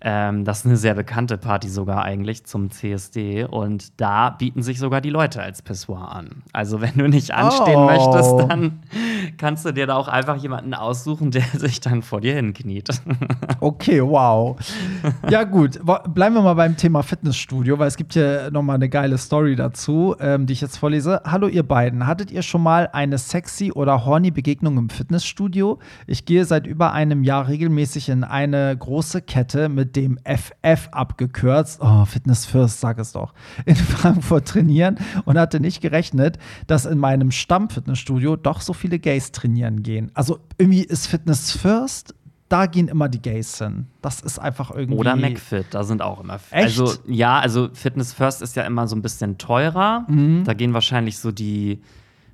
Ähm, das ist eine sehr bekannte Party sogar eigentlich zum CSD und da bieten sich sogar die Leute als Pissoir an. Also wenn du nicht anstehen Oh. möchtest, dann kannst du dir da auch einfach jemanden aussuchen, der sich dann vor dir hinkniet. Okay, wow. Ja, gut. Bleiben wir mal beim Thema Fitnessstudio, weil es gibt hier noch mal eine geile Story dazu, ähm, die ich jetzt vorlese. Hallo, ihr beiden. Hattet ihr schon mal eine sexy oder horny Begegnung im Fitnessstudio? Ich gehe seit über einem Jahr regelmäßig in eine große Kette mit dem FF abgekürzt. Oh, Fitness First, sag es doch. In Frankfurt trainieren und hatte nicht gerechnet, dass in meinem Stammfitnessstudio doch so viele Gays trainieren gehen. Also irgendwie ist Fitness First da gehen immer die Gays hin. Das ist einfach irgendwie. Oder McFit, da sind auch immer. Echt? Also ja, also Fitness First ist ja immer so ein bisschen teurer. Mhm. Da gehen wahrscheinlich so die,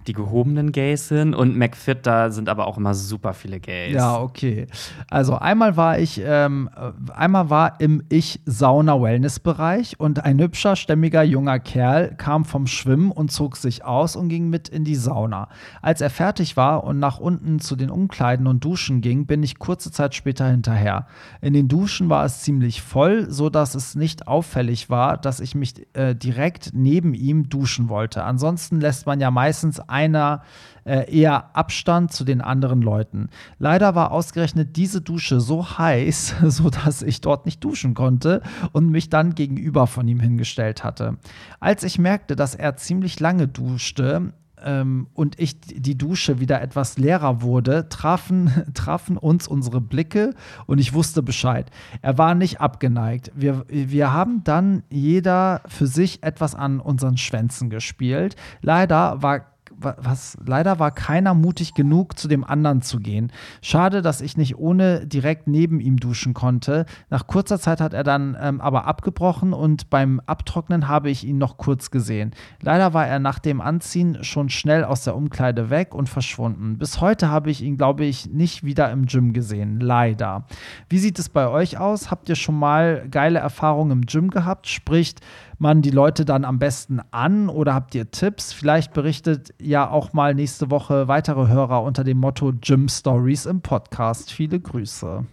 die gehobenen Gays hin und McFit, da sind aber auch immer super viele Gays. Ja, okay. Also einmal war ich, ähm, äh, einmal war im Ich-Sauna-Wellness-Bereich und ein hübscher, stämmiger junger Kerl kam vom Schwimmen und zog sich aus und ging mit in die Sauna. Als er fertig war und nach unten zu den Umkleiden und Duschen ging, bin ich kurze Zeit später hinterher. In den Duschen war es ziemlich voll, so dass es nicht auffällig war, dass ich mich äh, direkt neben ihm duschen wollte. Ansonsten lässt man ja meistens einer äh, eher Abstand zu den anderen Leuten. Leider war ausgerechnet diese Dusche so heiß, so dass ich dort nicht duschen konnte und mich dann gegenüber von ihm hingestellt hatte. Als ich merkte, dass er ziemlich lange duschte, ähm, und ich die Dusche wieder etwas leerer wurde, trafen, trafen uns unsere Blicke und ich wusste Bescheid. Er war nicht abgeneigt. Wir, wir haben dann jeder für sich etwas an unseren Schwänzen gespielt. Leider war was leider war keiner mutig genug, zu dem anderen zu gehen. Schade, dass ich nicht ohne direkt neben ihm duschen konnte. Nach kurzer Zeit hat er dann ähm, aber abgebrochen und beim Abtrocknen habe ich ihn noch kurz gesehen. Leider war er nach dem Anziehen schon schnell aus der Umkleide weg und verschwunden. Bis heute habe ich ihn, glaube ich, nicht wieder im Gym gesehen. Leider. Wie sieht es bei euch aus? Habt ihr schon mal geile Erfahrungen im Gym gehabt? Spricht man die Leute dann am besten an oder habt ihr Tipps? Vielleicht berichtet ja auch mal nächste Woche weitere Hörer unter dem Motto Gym Stories im Podcast. Viele Grüße.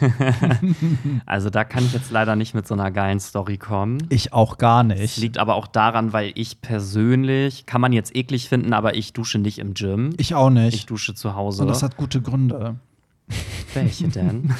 also da kann ich jetzt leider nicht mit so einer geilen Story kommen. Ich auch gar nicht. Das liegt aber auch daran, weil ich persönlich, kann man jetzt eklig finden, aber ich dusche nicht im Gym. Ich auch nicht. Ich dusche zu Hause. Und das hat gute Gründe. Welche denn?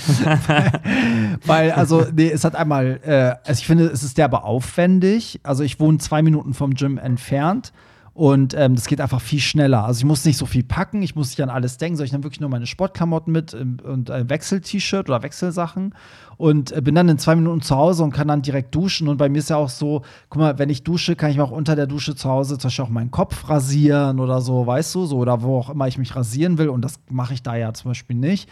Weil, also, nee, es hat einmal, äh, also ich finde, es ist derbe aufwendig. Also, ich wohne zwei Minuten vom Gym entfernt. Und ähm, das geht einfach viel schneller. Also ich muss nicht so viel packen, ich muss nicht an alles denken, sondern ich nehme wirklich nur meine Sportklamotten mit ähm, und ein Wechsel-T-Shirt oder Wechselsachen und äh, bin dann in zwei Minuten zu Hause und kann dann direkt duschen. Und bei mir ist ja auch so, guck mal, wenn ich dusche, kann ich mir auch unter der Dusche zu Hause zum Beispiel auch meinen Kopf rasieren oder so, weißt du, so oder wo auch immer ich mich rasieren will. Und das mache ich da ja zum Beispiel nicht.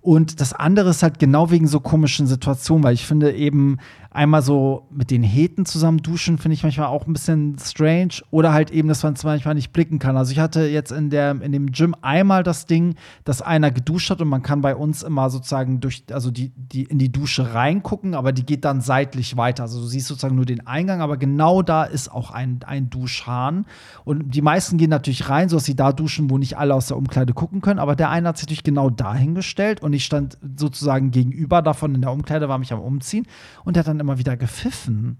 Und das andere ist halt genau wegen so komischen Situationen, weil ich finde eben, einmal so mit den Heten zusammen duschen, finde ich manchmal auch ein bisschen strange. Oder halt eben, dass man es manchmal nicht blicken kann. Also ich hatte jetzt in, der, in dem Gym einmal das Ding, dass einer geduscht hat und man kann bei uns immer sozusagen durch, also die, die in die Dusche reingucken, aber die geht dann seitlich weiter. Also du siehst sozusagen nur den Eingang, aber genau da ist auch ein, ein Duschhahn. Und die meisten gehen natürlich rein, sodass sie da duschen, wo nicht alle aus der Umkleide gucken können. Aber der eine hat sich natürlich genau dahingestellt und ich stand sozusagen gegenüber davon in der Umkleide, war mich am Umziehen und der hat dann immer wieder gepfiffen.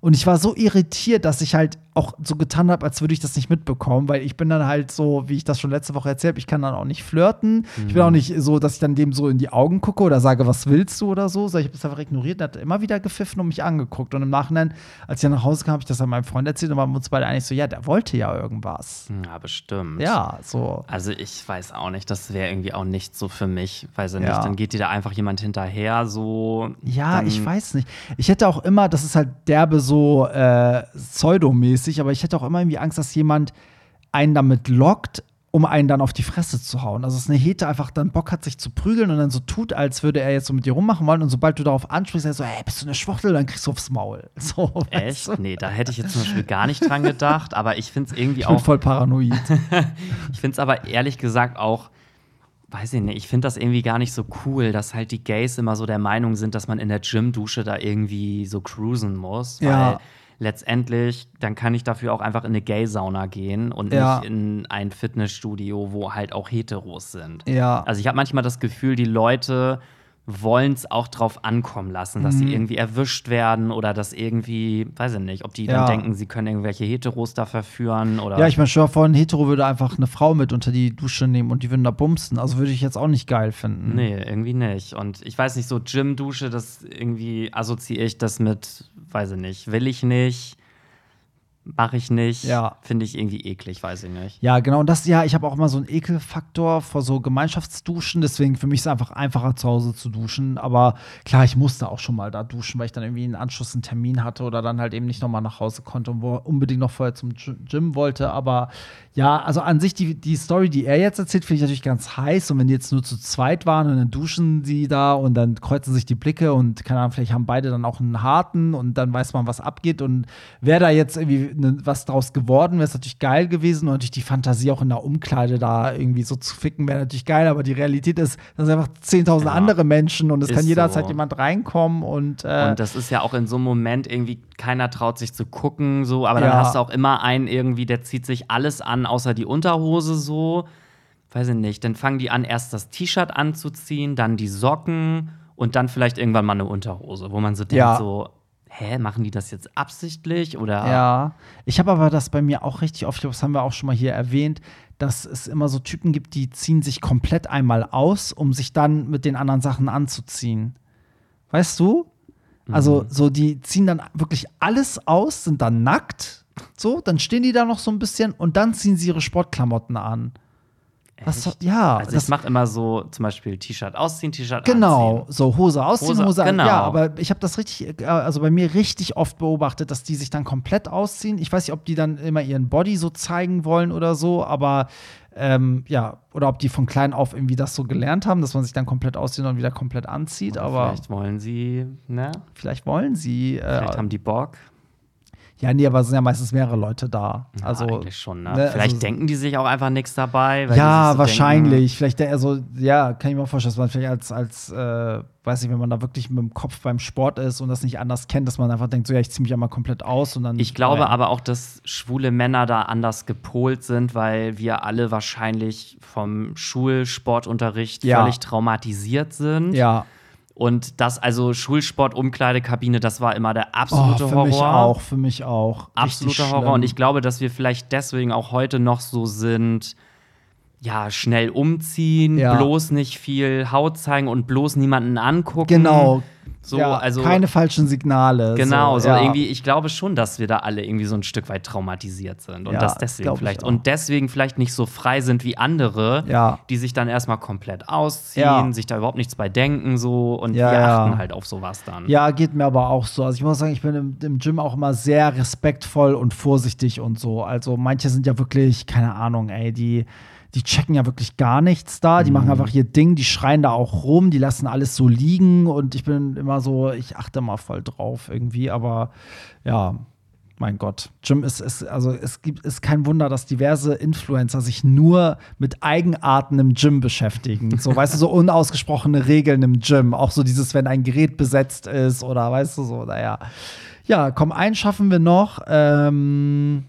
Und ich war so irritiert, dass ich halt auch so getan habe, als würde ich das nicht mitbekommen, weil ich bin dann halt so, wie ich das schon letzte Woche erzählt habe, ich kann dann auch nicht flirten. Mhm. Ich bin auch nicht so, dass ich dann dem so in die Augen gucke oder sage, was willst du oder so. Ich habe das einfach ignoriert, er hat immer wieder gepfiffen und mich angeguckt. Und im Nachhinein, als ich nach Hause kam, habe ich das an meinem Freund erzählt und waren uns beide eigentlich so, ja, der wollte ja irgendwas. Ja, bestimmt. Ja, so. Also ich weiß auch nicht, das wäre irgendwie auch nicht so für mich, ich ja. nicht. Dann geht dir da einfach jemand hinterher, so. Ja, ich weiß nicht. Ich hätte auch immer, das ist halt derbe so so äh, pseudomäßig, aber ich hätte auch immer irgendwie Angst, dass jemand einen damit lockt, um einen dann auf die Fresse zu hauen. Also, dass eine Hete einfach dann Bock hat, sich zu prügeln und dann so tut, als würde er jetzt so mit dir rummachen wollen. Und sobald du darauf ansprichst, er so, hey, bist du eine Schwuchtel, dann kriegst du aufs Maul. So, Echt? Du? Nee, da hätte ich jetzt zum Beispiel gar nicht dran gedacht, aber ich finde es irgendwie ich bin auch. voll paranoid. ich finde es aber ehrlich gesagt auch weiß ich nicht, ich finde das irgendwie gar nicht so cool, dass halt die Gays immer so der Meinung sind, dass man in der Gym-Dusche da irgendwie so cruisen muss. Ja. Letztendlich, dann kann ich dafür auch einfach in eine Gay-Sauna gehen und ja. nicht in ein Fitnessstudio, wo halt auch Heteros sind. Ja. Also ich habe manchmal das Gefühl, die Leute wollen es auch drauf ankommen lassen, dass mhm. sie irgendwie erwischt werden oder dass irgendwie, weiß ich nicht, ob die ja. dann denken, sie können irgendwelche Heteros da verführen oder. Ja, ich meine, schon vor, ein Hetero würde einfach eine Frau mit unter die Dusche nehmen und die würden da bumsen. Also würde ich jetzt auch nicht geil finden. Nee, irgendwie nicht. Und ich weiß nicht, so Gym-Dusche, das irgendwie assoziiere ich das mit, weiß ich nicht, will ich nicht mache ich nicht. Ja. Finde ich irgendwie eklig, weiß ich nicht. Ja, genau. Und das, ja, ich habe auch immer so einen Ekelfaktor vor so Gemeinschaftsduschen. Deswegen für mich ist es einfach einfacher, zu Hause zu duschen. Aber klar, ich musste auch schon mal da duschen, weil ich dann irgendwie einen Anschluss einen Termin hatte oder dann halt eben nicht nochmal nach Hause konnte und wo unbedingt noch vorher zum Gym wollte. Aber ja, also an sich, die, die Story, die er jetzt erzählt, finde ich natürlich ganz heiß. Und wenn die jetzt nur zu zweit waren und dann duschen sie da und dann kreuzen sich die Blicke und keine Ahnung, vielleicht haben beide dann auch einen harten und dann weiß man, was abgeht. Und wer da jetzt irgendwie ne, was draus geworden wäre, ist natürlich geil gewesen. Und natürlich die Fantasie auch in der Umkleide da irgendwie so zu ficken, wäre natürlich geil. Aber die Realität ist, das sind einfach 10.000 ja, andere Menschen und es kann jederzeit so. jemand reinkommen. Und, äh, und das ist ja auch in so einem Moment irgendwie, keiner traut sich zu gucken, so. Aber dann ja. hast du auch immer einen irgendwie, der zieht sich alles an, außer die Unterhose so. Weiß ich nicht. Dann fangen die an, erst das T-Shirt anzuziehen, dann die Socken und dann vielleicht irgendwann mal eine Unterhose, wo man so denkt, ja. so, hä, machen die das jetzt absichtlich oder? Ja, ich habe aber das bei mir auch richtig oft, das haben wir auch schon mal hier erwähnt, dass es immer so Typen gibt, die ziehen sich komplett einmal aus, um sich dann mit den anderen Sachen anzuziehen. Weißt du? Also, mhm. so, die ziehen dann wirklich alles aus, sind dann nackt So, dann stehen die da noch so ein bisschen und dann ziehen sie ihre Sportklamotten an. Was, ja, Also das ich mache immer so zum Beispiel T-Shirt ausziehen, T-Shirt Genau, anziehen. so Hose ausziehen, Hose, Hose- genau. Ja, aber ich habe das richtig, äh, also bei mir richtig oft beobachtet, dass die sich dann komplett ausziehen. Ich weiß nicht, ob die dann immer ihren Body so zeigen wollen oder so, aber ähm, ja, oder ob die von klein auf irgendwie das so gelernt haben, dass man sich dann komplett auszieht und wieder komplett anzieht. aber Vielleicht wollen sie, ne? vielleicht wollen sie. Äh, Vielleicht haben die Bock. Ja, nee, aber es sind ja meistens mehrere Leute da. Ja, Also eigentlich schon, ne? ne, Vielleicht also- denken die sich auch einfach nichts dabei. ja, so wahrscheinlich. Vielleicht der, also, ja, kann ich mir vorstellen, dass man vielleicht als, als äh, weiß nicht, wenn man da wirklich mit dem Kopf beim Sport ist und das nicht anders kennt, dass man einfach denkt, so ja, ich ziehe mich einmal komplett aus und dann. Ich glaube ja. aber auch, dass schwule Männer da anders gepolt sind, weil wir alle wahrscheinlich vom Schulsportunterricht Ja. völlig traumatisiert sind. Ja, Und das, also Schulsport, Umkleidekabine, das war immer der oh, absolute für Horror. mich auch, für mich auch. Absoluter Horror. schlimm. Und ich glaube, dass wir vielleicht deswegen auch heute noch so sind, ja, schnell umziehen, Ja. bloß nicht viel Haut zeigen und bloß niemanden angucken. Genau. So, ja, also keine falschen Signale. Genau, so ja. irgendwie, ich glaube schon, dass wir da alle irgendwie so ein Stück weit traumatisiert sind. Und Ja, das das deswegen vielleicht. Und deswegen vielleicht nicht so frei sind wie andere, die sich dann erstmal komplett ausziehen, sich da überhaupt nichts bei denken, so und Ja, wir achten halt auf sowas dann. Ja, geht mir aber auch so. Also ich muss sagen, ich bin im, im Gym auch immer sehr respektvoll und vorsichtig und so. Also manche sind ja wirklich, keine Ahnung, ey, die, die checken ja wirklich gar nichts da. Die Mhm. machen einfach ihr Ding, die schreien da auch rum, die lassen alles so liegen und ich bin immer so, ich achte mal voll drauf irgendwie, aber ja. Mein Gott, Gym ist, ist also es gibt ist kein Wunder, dass diverse Influencer sich nur mit Eigenarten im Gym beschäftigen. So, weißt du, so unausgesprochene Regeln im Gym. Auch so dieses, wenn ein Gerät besetzt ist oder weißt du so, naja. Ja, komm, einen schaffen wir noch. Ähm,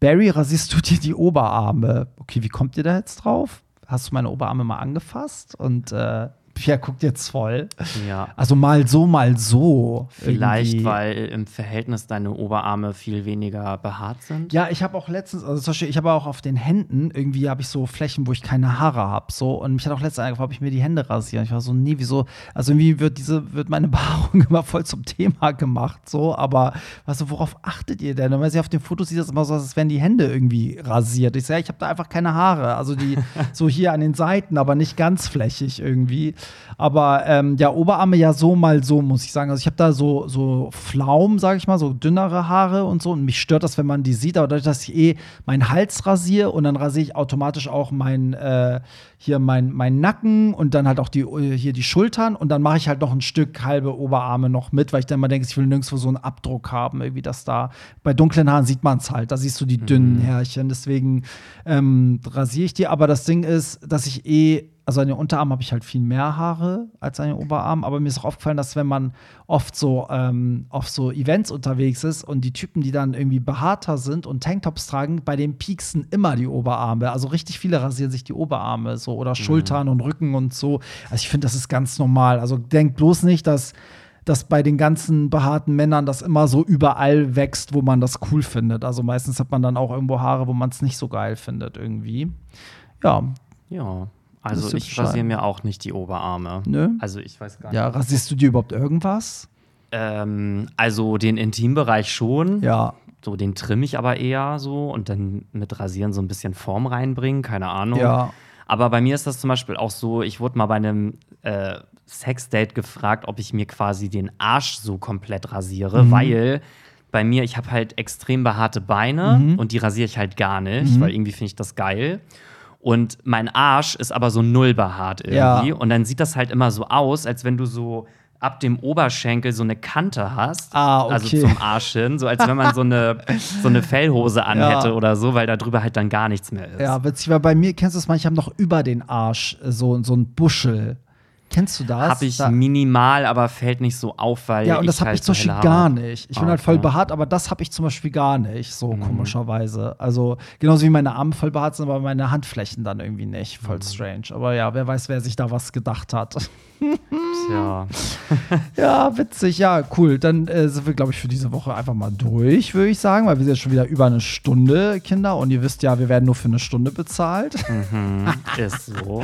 Barry, rasierst du dir die Oberarme? Okay, wie kommt ihr da jetzt drauf? Hast du meine Oberarme mal angefasst? Und äh, Pierre guckt jetzt voll. Ja. Also mal so, mal so. Vielleicht, irgendwie. weil im Verhältnis deine Oberarme viel weniger behaart sind. Ja, ich habe auch letztens, also zum Beispiel, ich habe auch auf den Händen, irgendwie habe ich so Flächen, wo ich keine Haare habe. So, und mich hat auch letztens angefragt, ob ich mir die Hände rasiere. Ich war so, nee, wieso? Also irgendwie wird diese, wird meine Behaarung immer voll zum Thema gemacht. So, aber weißt du, worauf achtet ihr denn? Und wenn sie auf den Fotos sieht das immer so, als wären die Hände irgendwie rasiert. Ich sage, ja, ich habe da einfach keine Haare. Also die so hier an den Seiten, aber nicht ganz flächig irgendwie. Aber ähm, ja, Oberarme ja so mal so, muss ich sagen. Also ich habe da so, so Pflaumen, sage ich mal, so dünnere Haare und so. Und mich stört das, wenn man die sieht. Aber dadurch, dass ich eh meinen Hals rasiere und dann rasiere ich automatisch auch mein, äh, hier mein, mein Nacken und dann halt auch die, äh, hier die Schultern. Und dann mache ich halt noch ein Stück halbe Oberarme noch mit, weil ich dann immer denke, ich will nirgendwo so einen Abdruck haben, irgendwie das da. Bei dunklen Haaren sieht man es halt. Da siehst du die dünnen Härchen. Deswegen ähm, rasiere ich die. Aber das Ding ist, dass ich eh also an den Unterarmen habe ich halt viel mehr Haare als an den Oberarmen, aber mir ist auch aufgefallen, dass wenn man oft so ähm, auf so Events unterwegs ist und die Typen, die dann irgendwie behaarter sind und Tanktops tragen, bei den pieksen immer die Oberarme. Also richtig viele rasieren sich die Oberarme so oder Schultern und Rücken und so. Also ich finde, das ist ganz normal. Also denkt bloß nicht, dass dass bei den ganzen behaarten Männern das immer so überall wächst, wo man das cool findet. Also meistens hat man dann auch irgendwo Haare, wo man es nicht so geil findet irgendwie. Ja, Ja. Also ich rasiere mir auch nicht die Oberarme. Nö. Also ich weiß gar Ja, nicht. rasierst du dir überhaupt irgendwas? Ähm, also den Intimbereich schon. Ja. So, den trimme ich aber eher so und dann mit Rasieren so ein bisschen Form reinbringen, keine Ahnung. Ja. Aber bei mir ist das zum Beispiel auch so, ich wurde mal bei einem äh, Sexdate gefragt, ob ich mir quasi den Arsch so komplett rasiere, Mhm. weil bei mir, ich habe halt extrem behaarte Beine Mhm. und die rasiere ich halt gar nicht, weil irgendwie finde ich das geil. Und mein Arsch ist aber so null behaart irgendwie. Ja. Und dann sieht das halt immer so aus, als wenn du so ab dem Oberschenkel so eine Kante hast. Ah, okay. Also zum Arsch hin. So als wenn man so eine, so eine Fellhose anhätte Ja. oder so, weil da drüber halt dann gar nichts mehr ist. Ja, witzig, weil bei mir, kennst du das mal, ich habe noch über den Arsch so, so ein Buschel. Kennst du das? Habe ich Da- minimal, aber fällt nicht so auf, weil Ja, und das habe halt ich zum Beispiel gar nicht. Ich bin Ah, halt voll behaart, aber das habe ich zum Beispiel gar nicht, so Mhm. komischerweise. Also genauso wie meine Arme voll behaart sind, aber meine Handflächen dann irgendwie nicht. Voll Mhm. strange. Aber ja, wer weiß, wer sich da was gedacht hat. Tja. Ja, witzig, ja, cool. Dann äh, sind wir, glaube ich, für diese Woche einfach mal durch, würde ich sagen, weil wir sind jetzt schon wieder über eine Stunde, Kinder. Und ihr wisst ja, wir werden nur für eine Stunde bezahlt. Mhm, ist so.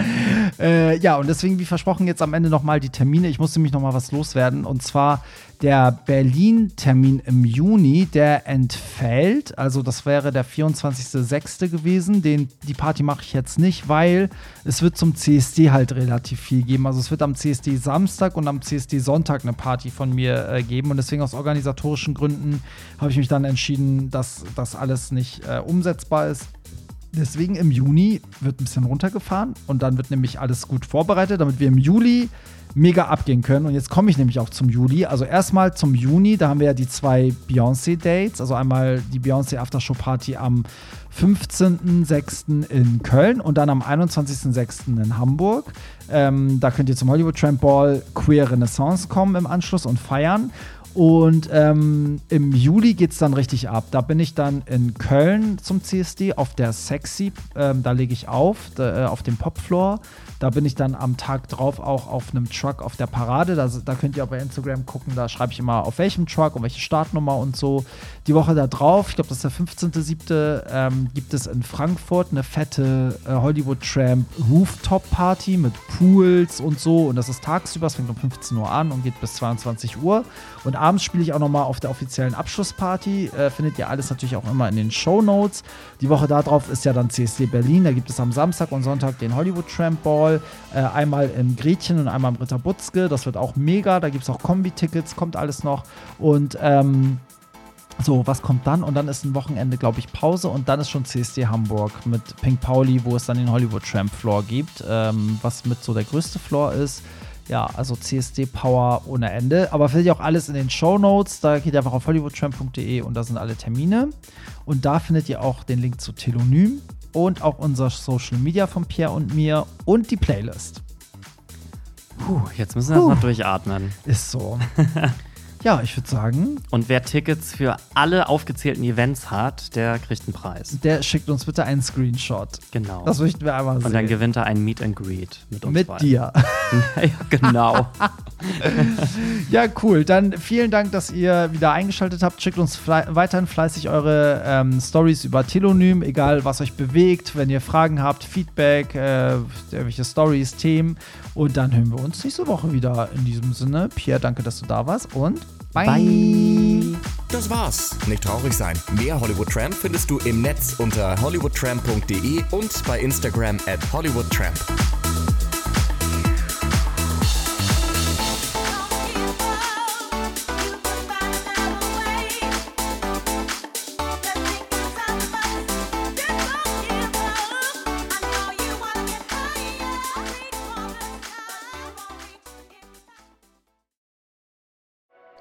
äh, ja, und deswegen, wie versprochen, jetzt jetzt am Ende nochmal die Termine. Ich muss nämlich nochmal was loswerden. Und zwar der Berlin-Termin im Juni, der entfällt. Also das wäre der 24.06. gewesen. Den, die Party mache ich jetzt nicht, weil es wird zum CSD halt relativ viel geben. Also es wird am CSD Samstag und am CSD Sonntag eine Party von mir äh, geben. Und deswegen aus organisatorischen Gründen habe ich mich dann entschieden, dass das alles nicht äh, umsetzbar ist. Deswegen im Juni wird ein bisschen runtergefahren und dann wird nämlich alles gut vorbereitet, damit wir im Juli mega abgehen können. Und jetzt komme ich nämlich auch zum Juli. Also erstmal zum Juni, da haben wir ja die zwei Beyoncé-Dates. Also einmal die Beyoncé Aftershow-Party am 15.06. in Köln und dann am 21.06. in Hamburg. Ähm, da könnt ihr zum Hollywood Tramp Ball Queer Renaissance kommen im Anschluss und feiern. Und ähm, im Juli geht es dann richtig ab. Da bin ich dann in Köln zum CSD auf der Sexy. Ähm, da lege ich auf, da, äh, auf dem Popfloor. Da bin ich dann am Tag drauf auch auf einem Truck auf der Parade. Da, da könnt ihr auch bei Instagram gucken. Da schreibe ich immer auf welchem Truck und welche Startnummer und so. Die Woche da drauf, ich glaube, das ist der 15.07., ähm, gibt es in Frankfurt eine fette äh, Hollywood Tramp Rooftop Party mit Pools und so. Und das ist tagsüber. Es fängt um 15 Uhr an und geht bis 22 Uhr. Und abends spiele ich auch nochmal auf der offiziellen Abschlussparty. Äh, findet ihr alles natürlich auch immer in den Show Notes. Die Woche darauf ist ja dann CSD Berlin. Da gibt es am Samstag und Sonntag den Hollywood Tramp Ball. Äh, einmal im Gretchen und einmal im Ritter Butzke. Das wird auch mega. Da gibt es auch Kombi-Tickets, kommt alles noch. Und ähm, so, was kommt dann? Und dann ist ein Wochenende, glaube ich, Pause und dann ist schon CSD Hamburg mit Pink Pauli, wo es dann den Hollywood Tramp Floor gibt, ähm, was mit so der größte Floor ist. Ja, also CSD Power ohne Ende. Aber findet ihr auch alles in den Show Notes. Da geht ihr einfach auf hollywoodtramp.de und da sind alle Termine. Und da findet ihr auch den Link zu Telonym und auch unser Social Media von Pierre und mir und die Playlist. Puh, jetzt müssen wir erstmal durchatmen. Ist so. Ja, ich würde sagen. Und wer Tickets für alle aufgezählten Events hat, der kriegt einen Preis. Der schickt uns bitte einen Screenshot. Genau. Das möchten wir einmal sehen. Und dann gewinnt er ein Meet and Greet mit uns. Mit beiden. dir. ja, genau. ja, cool. Dann vielen Dank, dass ihr wieder eingeschaltet habt. Schickt uns fle weiterhin fleißig eure ähm, Stories über Telonym, egal was euch bewegt. Wenn ihr Fragen habt, Feedback, äh, irgendwelche Stories, Themen. Und dann hören wir uns nächste Woche wieder. In diesem Sinne, Pierre, danke, dass du da warst und bye. bye. Das war's. Nicht traurig sein. Mehr Hollywood Tramp findest du im Netz unter hollywoodtramp.de und bei Instagram at hollywoodtramp.